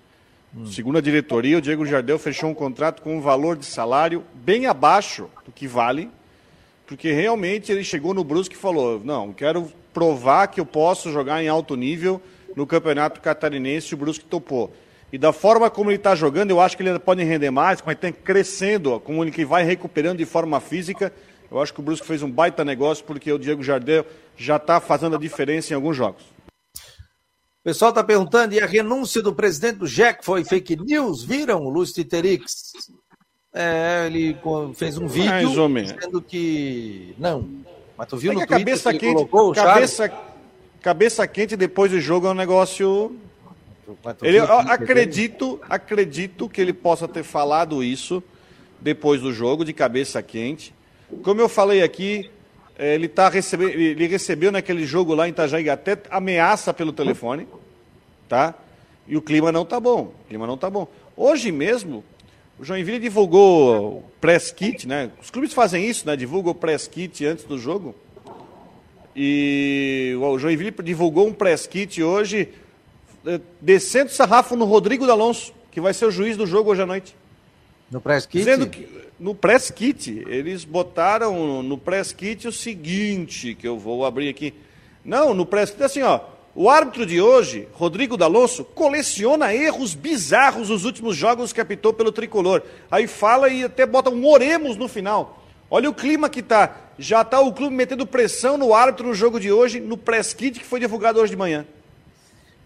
Hum. Segundo a diretoria, o Diego Jardel fechou um contrato com um valor de salário bem abaixo do que vale, porque realmente ele chegou no Brusque e falou: Não, quero provar que eu posso jogar em alto nível no Campeonato Catarinense. O Brusque topou. E da forma como ele está jogando, eu acho que ele pode render mais, como ele está crescendo, como ele vai recuperando de forma física. Eu acho que o Brusque fez um baita negócio, porque o Diego Jardel já está fazendo a diferença em alguns jogos. O pessoal está perguntando, e a renúncia do presidente do JEC foi fake news? Viram, Lúcio Titerix? É, ele fez um vídeo dizendo que não. Mas tu viu é no Twitter cabeça que quente, colocou, cabeça, cabeça quente depois do jogo é um negócio ele, eu acredito, acredito que ele possa ter falado isso depois do jogo, de cabeça quente. Como eu falei aqui, ele, tá recebendo, ele recebeu naquele jogo lá em Itajaí até ameaça pelo telefone, tá? E o clima não tá bom, o clima não tá bom. Hoje mesmo, o Joinville divulgou o press kit, né? Os clubes fazem isso, né? Divulgam o press kit antes do jogo. E o Joinville divulgou um press kit hoje é, descendo sarrafo no Rodrigo D'Alonso, que vai ser o juiz do jogo hoje à noite. No press kit? Dizendo que, no press kit. Eles botaram no press kit o seguinte, que eu vou abrir aqui. Não, no press kit assim, ó. O árbitro de hoje, Rodrigo D'Alonso, coleciona erros bizarros nos últimos jogos que apitou pelo tricolor. Aí fala e até bota um oremos no final. Olha o clima que tá. Já tá o clube metendo pressão no árbitro no jogo de hoje, no press kit que foi divulgado hoje de manhã.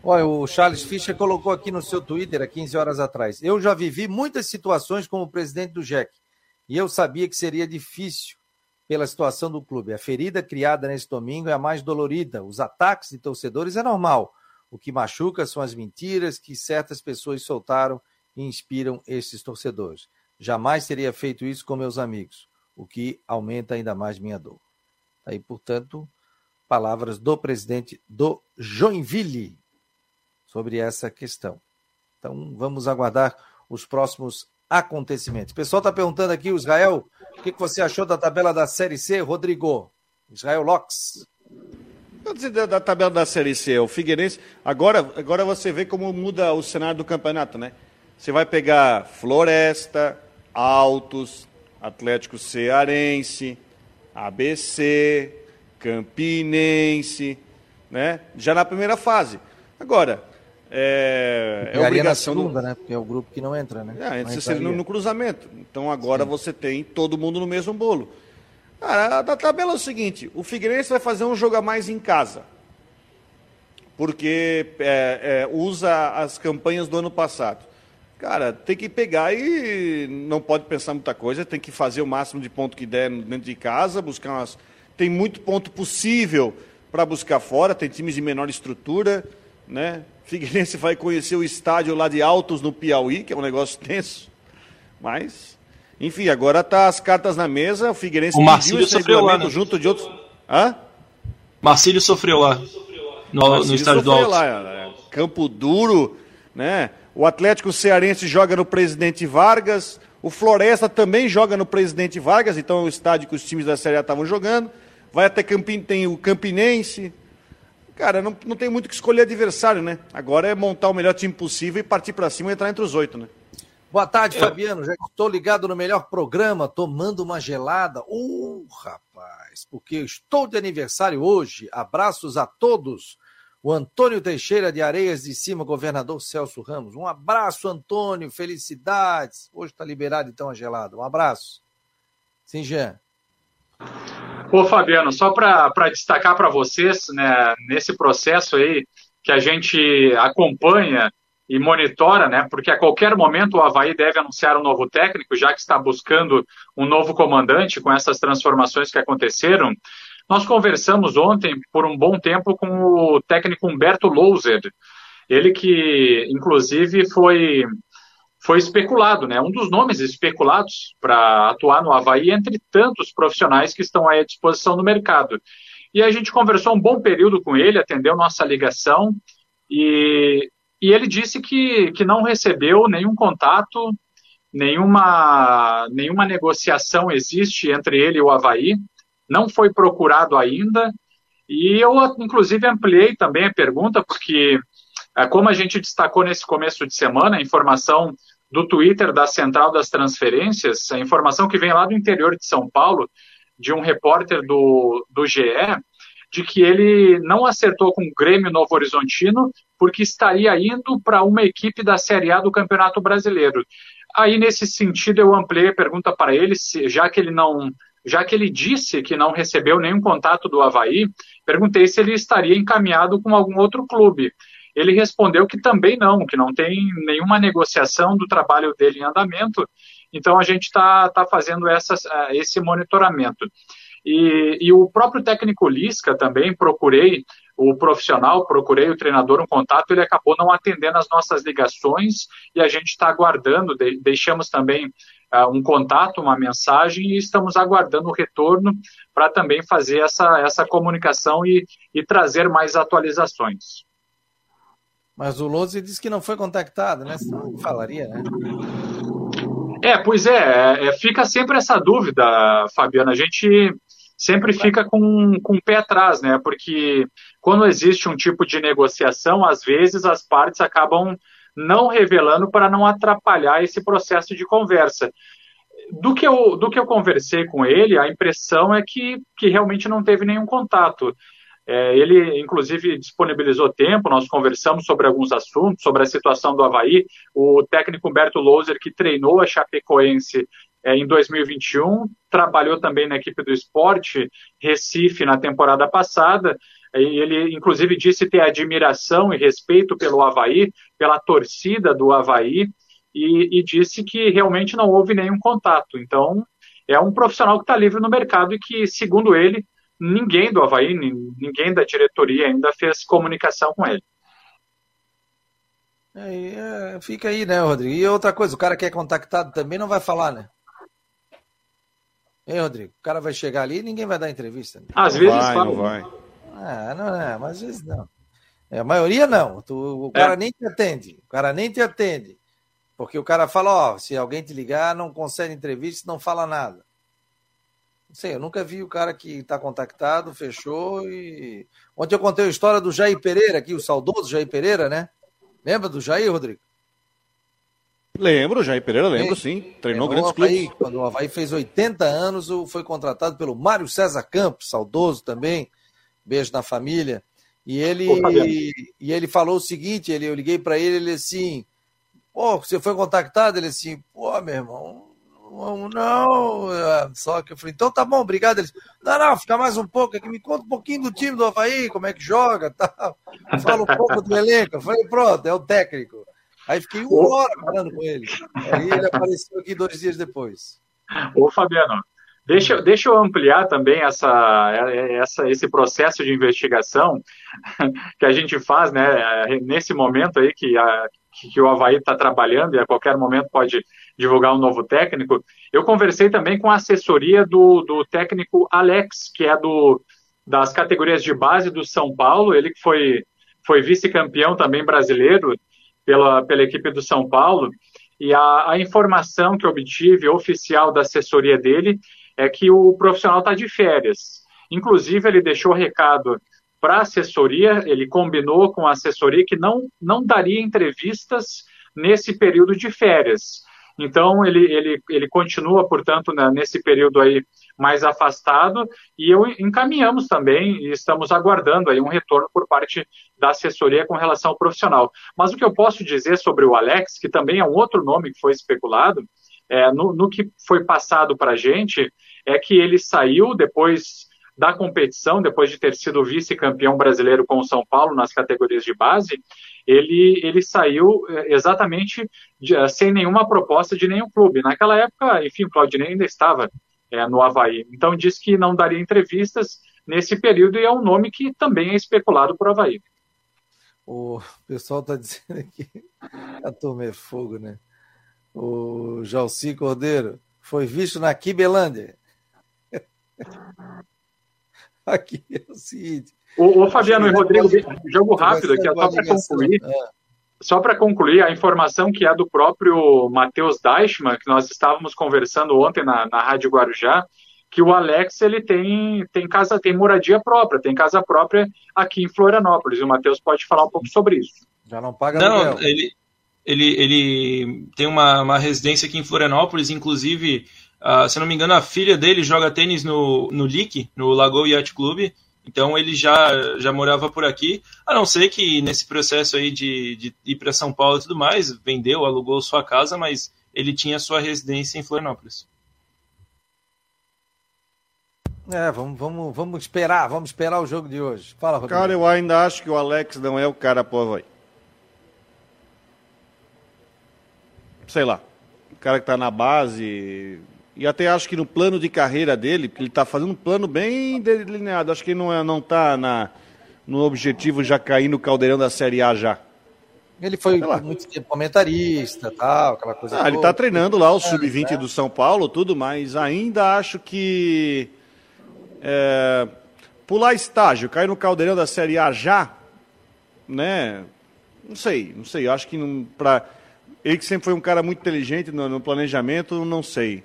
Olha, o Charles Fischer colocou aqui no seu Twitter há 15 horas atrás. Eu já vivi muitas situações como presidente do JEC e eu sabia que seria difícil pela situação do clube. A ferida criada nesse domingo é a mais dolorida. Os ataques de torcedores é normal. O que machuca são as mentiras que certas pessoas soltaram e inspiram esses torcedores. Jamais teria feito isso com meus amigos, o que aumenta ainda mais minha dor. Aí, portanto, palavras do presidente do Joinville sobre essa questão. Então, vamos aguardar os próximos acontecimentos. O pessoal está perguntando aqui, Israel, o que, você achou da tabela da Série C, Rodrigo? Israel Locks. Da, da tabela da Série C, o Figueirense. Agora, agora você vê como muda o cenário do campeonato, né? Você vai pegar Floresta, Altos, Atlético Cearense, ABC, Campinense, né? Já na primeira fase. Agora, é, é obrigação segunda, do... né? Porque é o grupo que não entra, né? É, você seria no, no, cruzamento. Então agora Sim. você tem todo mundo no mesmo bolo. Cara, a, a tabela é o seguinte: o Figueirense vai fazer um jogo a mais em casa. Porque é, é, usa as campanhas do ano passado. Cara, tem que pegar e não pode pensar muita coisa, tem que fazer o máximo de ponto que der dentro de casa, buscar umas. Tem muito ponto possível para buscar fora, tem times de menor estrutura, né? Figueirense vai conhecer o estádio lá de Altos no Piauí, que é um negócio tenso. Mas, enfim, agora tá as cartas na mesa. O Figueirense o Marcílio sofreu lá, né? junto de outros. Hã? Marcílio sofreu lá. No, no estádio do Altos. Lá, é, Campo duro, né? O Atlético Cearense joga no Presidente Vargas. O Floresta também joga no Presidente Vargas, então é o estádio que os times da Série A estavam jogando. Vai até Campin... tem o Campinense, Cara, não, não tem muito que escolher adversário, né? Agora é montar o melhor time possível e partir para cima e entrar entre os oito, né? Boa tarde, Fabiano. Já estou ligado no melhor programa, tomando uma gelada. Uh, rapaz, porque estou de aniversário hoje. Abraços a todos. O Antônio Teixeira de Areias de Cima, governador Celso Ramos. Um abraço, Antônio. Felicidades. Hoje está liberado então a gelada. Um abraço. Sim, Jean. Ô, Fabiano, só para destacar para vocês, né, nesse processo aí que a gente acompanha e monitora, né, porque a qualquer momento o Havaí deve anunciar um novo técnico, já que está buscando um novo comandante com essas transformações que aconteceram. Nós conversamos ontem por um bom tempo com o técnico Humberto Louser, ele que, inclusive, foi foi especulado, né? Um dos nomes especulados para atuar no Havaí, entre tantos profissionais que estão à disposição no mercado. E a gente conversou um bom período com ele, atendeu nossa ligação, e, e ele disse que, que não recebeu nenhum contato, nenhuma, nenhuma negociação existe entre ele e o Havaí, não foi procurado ainda, E eu, inclusive, ampliei também a pergunta, porque, é, como a gente destacou nesse começo de semana, a informação do Twitter da Central das Transferências, a informação que vem lá do interior de São Paulo, de um repórter do, do GE, de que ele não acertou com o Grêmio Novo Horizontino porque estaria indo para uma equipe da Série A do Campeonato Brasileiro. Aí, nesse sentido, eu ampliei a pergunta para ele, se, já que ele não. Já que ele disse que não recebeu nenhum contato do Havaí, perguntei se ele estaria encaminhado com algum outro clube. Ele respondeu que também não, que não tem nenhuma negociação do trabalho dele em andamento. Então a gente está tá fazendo essa, esse monitoramento. E, e, o próprio técnico Lisca também procurei o profissional, procurei o treinador um contato, ele acabou não atendendo as nossas ligações e a gente está aguardando, de, deixamos também uh, um contato, uma mensagem e estamos aguardando o retorno para também fazer essa, essa comunicação e, e trazer mais atualizações. Mas o Lose disse que não foi contactado, né? Senão falaria, né? É, pois é, é, fica sempre essa dúvida, Fabiana. A gente sempre fica com, com o pé atrás, né? Porque quando existe um tipo de negociação, às vezes as partes acabam não revelando para não atrapalhar esse processo de conversa. Do que, eu, do que eu conversei com ele, a impressão é que, que realmente não teve nenhum contato. É, ele, inclusive, disponibilizou tempo, nós conversamos sobre alguns assuntos, sobre a situação do Havaí. O técnico Humberto Louser, que treinou a Chapecoense é, em 2021, trabalhou também na equipe do esporte Recife na temporada passada. Ele, inclusive, disse ter admiração e respeito pelo Havaí, pela torcida do Havaí, e, e disse que realmente não houve nenhum contato. Então, é um profissional que está livre no mercado e que, segundo ele, ninguém do Havaí, ninguém da diretoria ainda fez comunicação com ele. É, é, fica aí, né, Rodrigo? E outra coisa, o cara que é contactado também não vai falar, né? Hein, Rodrigo? O cara vai chegar ali e ninguém vai dar entrevista. Né? Às não vezes vai, fala. Não vai. Ah, não, é, mas às vezes não. É, a maioria não. Tu, o cara é. nem te atende. O cara nem te atende. Porque o cara fala, ó, se alguém te ligar, não concede entrevista, não fala nada. Não sei, eu nunca vi o cara que está contactado, fechou e. Ontem eu contei a história do Jair Pereira aqui, o saudoso Jair Pereira, né? Lembra do Jair, Rodrigo? Lembro, Jair Pereira, lembro sim. Treinou grandes Havaí, clubes. Quando o Havaí fez 80 anos, foi contratado pelo Mário César Campos, saudoso também. Beijo na família. E ele, e ele falou o seguinte: ele, eu liguei para ele, ele assim, pô, você foi contactado? Ele assim, pô, meu irmão, não, não. É, só que eu falei, então tá bom, obrigado. Eles, não, não, fica mais um pouco aqui, me conta um pouquinho do time do Havaí, como é que joga, tal. Fala um pouco do elenco. Eu falei, pronto, é o técnico. Aí fiquei uma hora falando com ele. Aí ele apareceu aqui dois dias depois. Ô, Fabiano, Deixa, deixa eu ampliar também essa, essa, esse processo de investigação que a gente faz né, nesse momento aí que, a, que o Havaí está trabalhando e a qualquer momento pode divulgar um novo técnico. Eu conversei também com a assessoria do, do técnico Alex, que é do, das categorias de base do São Paulo, ele que foi, foi vice-campeão também brasileiro pela, pela equipe do São Paulo. E a, a informação que obtive oficial da assessoria dele é que o profissional está de férias. Inclusive, ele deixou recado para a assessoria, ele combinou com a assessoria que não, não daria entrevistas nesse período de férias. Então, ele, ele, ele continua, portanto, né, nesse período aí mais afastado, e eu encaminhamos também, e estamos aguardando aí um retorno por parte da assessoria com relação ao profissional. Mas o que eu posso dizer sobre o Alex, que também é um outro nome que foi especulado, é, no, no que foi passado para a gente, é que ele saiu depois da competição, depois de ter sido vice-campeão brasileiro com o São Paulo nas categorias de base, ele, ele saiu é, exatamente de, é, sem nenhuma proposta de nenhum clube. Naquela época, enfim, o Claudinei ainda estava é, no Havaí. Então diz que não daria entrevistas nesse período e é um nome que também é especulado por Havaí. O pessoal está dizendo aqui, a turma é fogo, né? O Jalci Cordeiro foi visto na Kibelândia. Aqui é o seguinte. O, o Fabiano e Rodrigo, jogo rápido aqui, só para concluir. É. Só para concluir, a informação que é do próprio Matheus Deichmann, que nós estávamos conversando ontem na, na Rádio Guarujá, que o Alex ele tem, tem casa, tem moradia própria, tem casa própria aqui em Florianópolis. E o Matheus pode falar um pouco sobre isso. Já não paga Não, aluguel. ele, ele, ele tem uma, uma residência aqui em Florianópolis, inclusive, uh, se não me engano, a filha dele joga tênis no, no LIC, no Lagoa Yacht Club. Então ele já, já morava por aqui, a não ser que nesse processo aí de, de ir para São Paulo e tudo mais, vendeu, alugou sua casa, mas ele tinha sua residência em Florianópolis. É, vamos, vamos, vamos esperar, vamos esperar o jogo de hoje. Fala, Rodrigo. Cara, eu ainda acho que o Alex não é o cara pro aí. Sei lá. O cara que tá na base. E até acho que no plano de carreira dele, porque ele tá fazendo um plano bem delineado. Acho que ele não, é, não tá na, no objetivo já cair no caldeirão da Série A já. Ele foi muito tempo comentarista, tal, aquela coisa. Ah, ele está treinando lá o é, sub-20 é. do São Paulo, tudo, mas ainda acho que é, pular estágio, cair no caldeirão da Série A já, né? Não sei, não sei. Acho que para ele que sempre foi um cara muito inteligente no, no planejamento, não sei.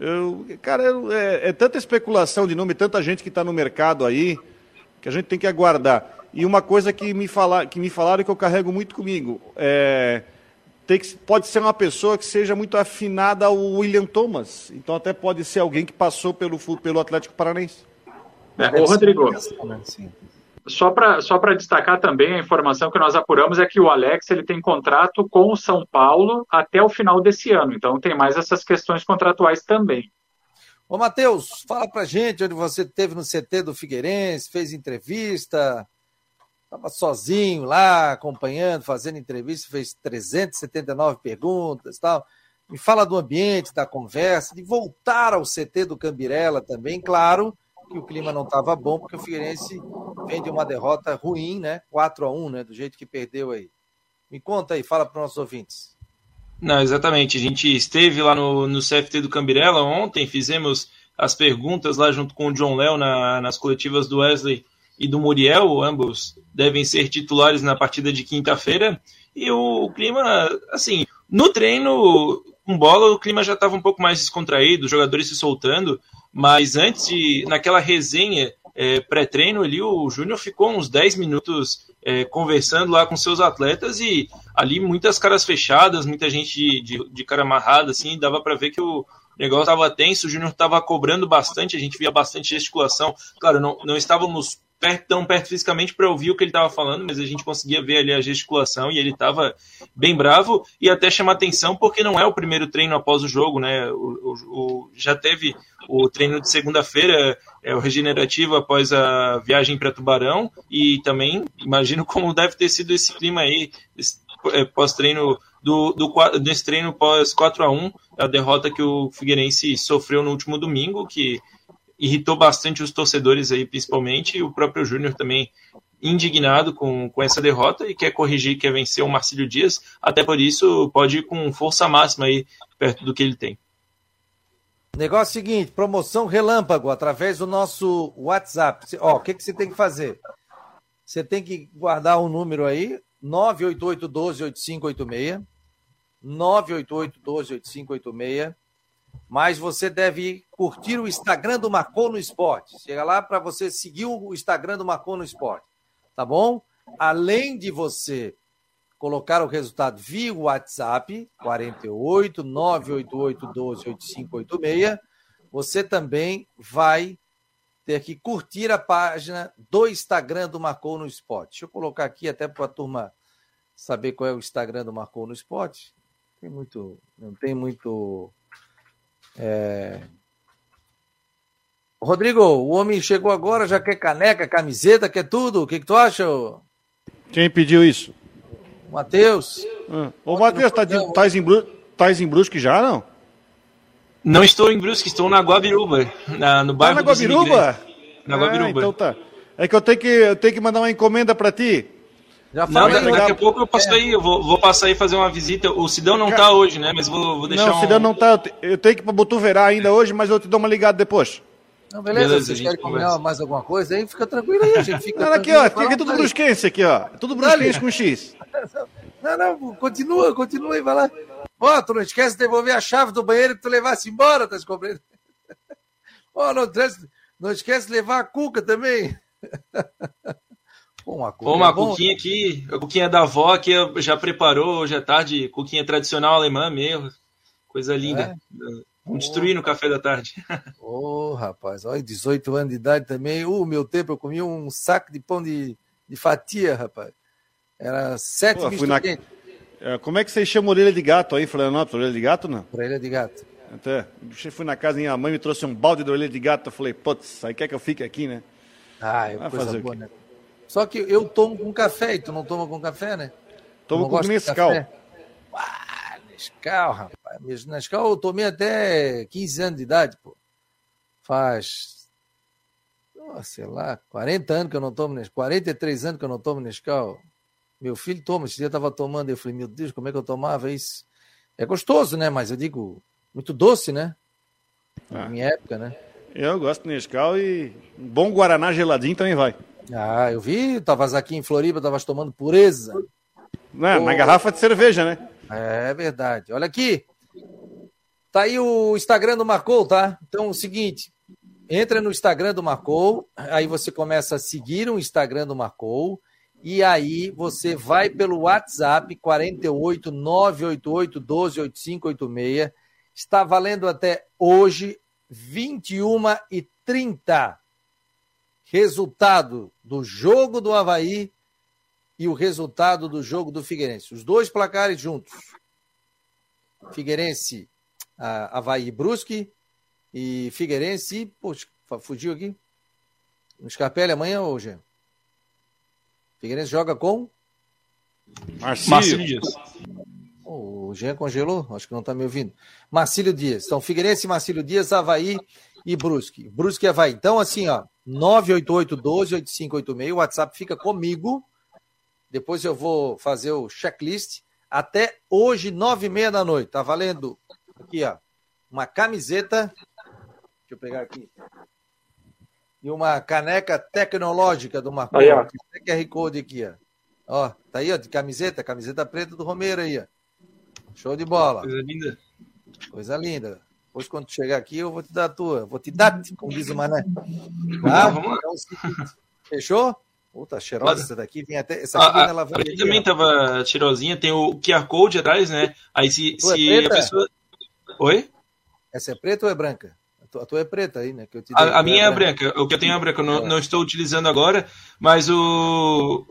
Eu, cara, é, é, tanta especulação de nome, tanta gente que está no mercado aí, que a gente tem que aguardar. E uma coisa que me, fala, que me falaram que eu carrego muito comigo, é, tem que, pode ser uma pessoa que seja muito afinada ao William Thomas. Então até pode ser alguém que passou pelo, pelo Atlético Paranaense. É, ô, Rodrigo, só para só destacar também a informação que nós apuramos é que o Alex ele tem contrato com o São Paulo até o final desse ano. Então tem mais essas questões contratuais também. Ô, Matheus, fala pra gente onde você esteve no CT do Figueirense, fez entrevista, Estava sozinho lá, acompanhando, fazendo entrevista, fez 379 perguntas tal. Me fala do ambiente, da conversa, de voltar ao CT do Cambirela também. Claro que o clima não estava bom, porque o Figueirense vem de uma derrota ruim, né? 4 a 1 né? Do jeito que perdeu aí. Me conta aí, fala para os nossos ouvintes. Não, exatamente. A gente esteve lá no, no CFT do Cambirela ontem, fizemos as perguntas lá junto com o John Léo na, nas coletivas do Wesley e do Muriel, ambos devem ser titulares na partida de quinta-feira. E o, o, clima, assim, no treino com bola, o clima já estava um pouco mais descontraído, os jogadores se soltando, mas antes de, naquela resenha é, pré-treino ali, o Júnior ficou uns 10 minutos é, conversando lá com seus atletas e ali muitas caras fechadas, muita gente de, de, de cara amarrada, assim, dava para ver que o, negócio estava tenso, o Júnior estava cobrando bastante, a gente via bastante gesticulação. Claro, não, não estávamos perto, tão perto fisicamente para ouvir o que ele estava falando, mas a gente conseguia ver ali a gesticulação e ele estava bem bravo e até chamar atenção porque não é o primeiro treino após o jogo, né? O, o, o já teve o treino de segunda-feira, é o regenerativo após a viagem para Tubarão e também imagino como deve ter sido esse clima aí é, pós-treino do, do, desse treino pós 4 a 1 a derrota que o Figueirense sofreu no último domingo, que irritou bastante os torcedores aí, principalmente, e o próprio Júnior também indignado com, com essa derrota e quer corrigir, quer vencer o Marcílio Dias, até por isso pode ir com força máxima aí perto do que ele tem. Negócio seguinte, promoção relâmpago através do nosso WhatsApp. Ó, o que, que você tem que fazer? Você tem que guardar um número aí, 988 12 8586. 988 12 8586 mas você deve curtir o Instagram do Marcou no Esporte. Chega lá para você seguir o Instagram do Marcou no Esporte, tá bom? Além de você colocar o resultado via WhatsApp 48 988 12 8586, você também vai ter que curtir a página do Instagram do Marcou no Esporte. Deixa eu colocar aqui até para a turma saber qual é o Instagram do Marcou no Esporte. Tem muito, não tem muito é... Rodrigo, o homem chegou agora, já quer caneca, camiseta, quer tudo. O que, que tu acha? Quem pediu isso? Matheus. Ah. Ô, Matheus, tá, de, tá, em, tá em Brusque já, não? Não estou em Brusque, estou na Guabiruba, na, no bairro tá na Guabiruba? Na Guabiruba. Ah, então tá. É que eu tenho que, eu tenho que mandar uma encomenda para ti. Já não, daqui a pouco eu passo é. aí, eu vou, vou passar aí fazer uma visita. O Sidão não tá hoje, né? Mas vou, vou deixar. Não, o Sidão não tá. Eu tenho que ir pra Botuverá ainda hoje, mas eu te dou uma ligada depois. Não, beleza, beleza vocês querem combinar mais alguma coisa aí? Fica tranquilo aí, a gente fica. Não, aqui, ó, fica tudo brusquense aqui, ó. Tudo brusquense com X. Não, não, continua, continua aí, vai lá. Ó, tu não esquece de devolver a chave do banheiro que tu levasse embora, tá descobrindo? Oh, não, não esquece de levar a cuca também. Pô, uma, cuca uma é cuquinha aqui, a cuquinha da avó que já preparou hoje à tarde, cuquinha tradicional alemã mesmo. Coisa linda. É? Vamos destruir no café da tarde. Ô, oh, rapaz, olha, 18 anos de idade também. O uh, meu tempo eu comia um saco de pão de, de fatia, rapaz. Era sete Pô, na... é, Como é que você chama orelha de gato aí Florianópolis? Orelha de gato, não? Orelha de gato. Até, eu fui na casa da minha mãe, me trouxe um balde de orelha de gato. Eu falei, putz, aí quer que eu fique aqui, né? Ah, é coisa boa, né? Só que eu tomo com café e tu não toma com café, né? Tomo com Nescau. Ah, Nescau, rapaz. Nescau eu tomei até 15 anos de idade, pô. Faz, oh, sei lá, 40 anos que eu não tomo Nescau. 43 anos que eu não tomo Nescau. Meu filho toma, esse dia eu tava tomando, eu falei, meu Deus, como é que eu tomava isso? É gostoso, né? Mas eu digo, muito doce, né? Na ah. minha época, né? Eu gosto de Nescau e um bom Guaraná geladinho também vai. Ah, eu vi, tava aqui em Floripa, tava tomando pureza. Não, na garrafa de cerveja, né? É verdade. Olha aqui. Tá aí o Instagram do Marcou, tá? Então, é o seguinte, entra no Instagram do Marcou, aí você começa a seguir o Instagram do Marcou, e aí você vai pelo WhatsApp 48 988 12 8586. Está valendo até hoje 21 e 30 resultado do jogo do Havaí e o resultado do jogo do Figueirense. Os dois placares juntos. Figueirense, Havaí Brusque e Figueirense. Poxa, fugiu aqui? No Scarpelli amanhã hoje. Figueirense joga com Marcílio, Marcílio Dias. Oh, o Jean congelou? Acho que não está me ouvindo. Marcílio Dias. Então, Figueirense, Marcílio Dias, Havaí e Brusque. Brusque e Havaí. Então, assim, ó, 988-12-8586. O WhatsApp fica comigo. Depois eu vou fazer o checklist. Até hoje, nove e meia da noite. Tá valendo aqui, ó. Uma camiseta. Deixa eu pegar aqui. E uma caneca tecnológica do Marco. Aí, ó. QR Code aqui, ó. Ó, tá aí, ó, de camiseta, camiseta preta do Romero aí, ó. Show de bola. Coisa linda. Coisa linda. Depois, quando chegar aqui, eu vou te dar a tua. Vou te dar, como diz o Mané. Tá? Então, fechou? Puta, cheirosa essa daqui. Vem até, essa aqui a, a, aqui também tava cheirosinha. Tem o QR Code atrás, né? Aí se, se é a pessoa... Oi? Essa é preta ou é branca? A tua é preta aí, né? A, a minha é branca. branca. O que eu tenho é branca. Eu não, é. não estou utilizando agora, mas o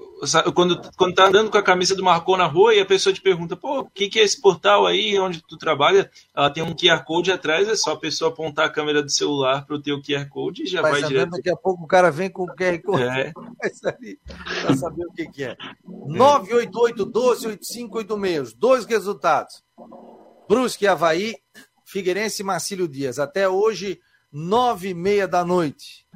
quando, quando tá andando com a camisa do Marcou na rua e a pessoa te pergunta, pô, o que, que é esse portal aí onde tu trabalha? Ela tem um QR Code atrás, é só a pessoa apontar a câmera do celular para o teu QR Code e já vai, vai direto. Daqui a pouco o cara vem com o QR Code é. para saber o que, que é. 988 12 8586, dois resultados. Brusque Havaí, Figueirense e Marcílio Dias. Até hoje, nove e meia da noite.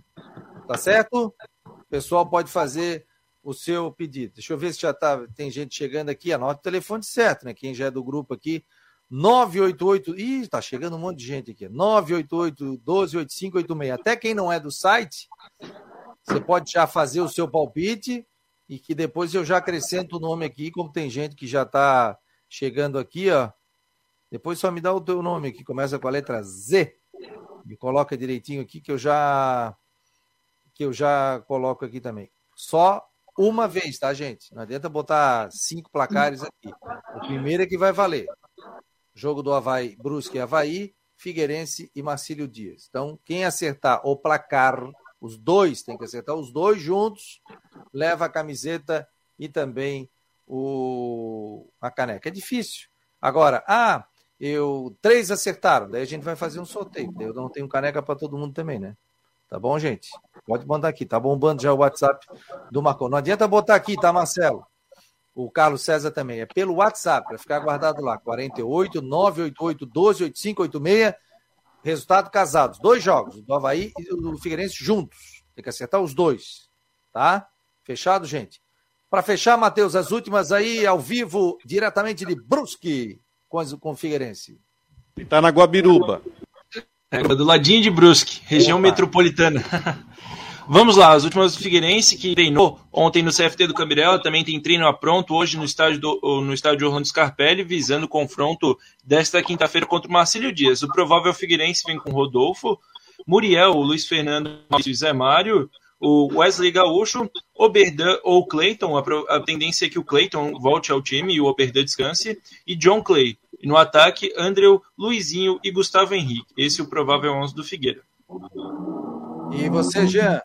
Tá certo? O pessoal pode fazer o seu pedido. Deixa eu ver se já tá, tem gente chegando aqui. Anote o telefone certo, né? Quem já é do grupo aqui. 988. Ih, tá chegando um monte de gente aqui. 988 128586. Até quem não é do site, você pode já fazer o seu palpite e que depois eu já acrescento o nome aqui, como tem gente que já tá chegando aqui, ó. Depois só me dá o teu nome que começa com a letra Z. Me coloca direitinho aqui que eu já que eu já coloco aqui também. Só uma vez, tá, gente? Não adianta botar cinco placares aqui. O primeiro é que vai valer. Jogo do Havaí, Brusque e Havaí, Figueirense e Marcílio Dias. Então, quem acertar o placar, os dois, tem que acertar os dois juntos, leva a camiseta e também o, a caneca. É difícil. Agora, ah, eu três acertaram, daí a gente vai fazer um sorteio. Eu não tenho caneca para todo mundo também, né? Tá bom, gente? Pode mandar aqui. Tá bombando já o WhatsApp do Marcon. Não adianta botar aqui, tá, Marcelo? O Carlos César também. É pelo WhatsApp, para ficar guardado lá. 48 988 12 8586. Resultado casados. Dois jogos, do Havaí e do Figueirense juntos. Tem que acertar os dois. Tá? Fechado, gente? Para fechar, Matheus, as últimas aí ao vivo, diretamente de Brusque com, com o Figueirense. Está na Guabiruba. É, do ladinho de Brusque, região Opa. metropolitana. Vamos lá, as últimas do Figueirense, que treinou ontem no CFT do Cambirela, também tem treino a pronto hoje no estádio, do, no estádio Orlando Scarpelli, visando o confronto desta quinta-feira contra o Marcílio Dias. O provável Figueirense vem com Rodolfo, Muriel, o Luiz Fernando e Zé Mário, o Wesley Gaúcho, Oberdan ou Clayton, a, a, tendência é que o Clayton volte ao time e o Oberdan descanse, e John Clay. E no ataque, Andrew, Luizinho e Gustavo Henrique. Esse é o provável 11 do Figueira. E você, Jean?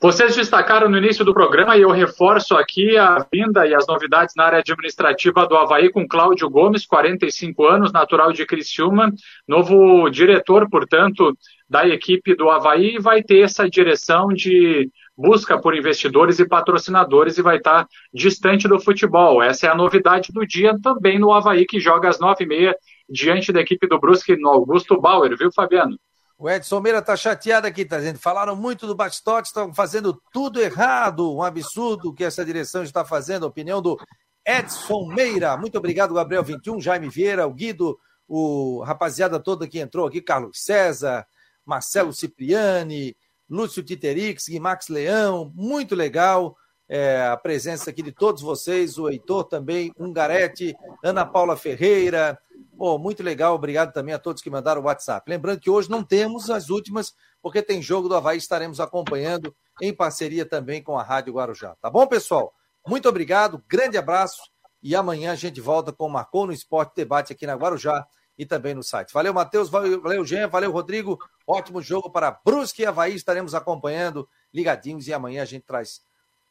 Vocês destacaram no início do programa e eu reforço aqui a vinda e as novidades na área administrativa do Havaí com Cláudio Gomes, 45 anos, natural de Criciúma, novo diretor, portanto, da equipe do Havaí e vai ter essa direção de busca por investidores e patrocinadores e vai estar distante do futebol. Essa é a novidade do dia também no Havaí, que joga às nove e meia diante da equipe do Brusque no Augusto Bauer, viu, Fabiano? O Edson Meira tá chateado aqui, tá dizendo. Falaram muito do Batistote, estão fazendo tudo errado. Um absurdo que essa direção está fazendo. opinião do Edson Meira. Muito obrigado, Gabriel 21, Jaime Vieira, o Guido, o rapaziada toda que entrou aqui, Carlos César, Marcelo Cipriani, Lúcio Titerix, Guimax Leão. Muito legal. É, a presença aqui de todos vocês, o Heitor também, Ungarete, Ana Paula Ferreira, Pô, muito legal, obrigado também a todos que mandaram o WhatsApp. Lembrando que hoje não temos as últimas, porque tem jogo do Havaí, estaremos acompanhando em parceria também com a Rádio Guarujá. Tá bom, pessoal? Muito obrigado, grande abraço e amanhã a gente volta com o Marcou no Esporte Debate aqui na Guarujá e também no site. Valeu, Matheus, valeu, Jean, valeu, Rodrigo. Ótimo jogo para Brusque e Havaí, estaremos acompanhando, ligadinhos, e amanhã a gente traz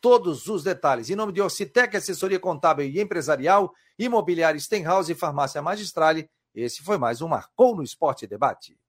todos os detalhes. Em nome de Orcitec, assessoria contábil e empresarial, imobiliária Stenhouse e farmácia Magistrale, esse foi mais um Marcou no Esporte Debate.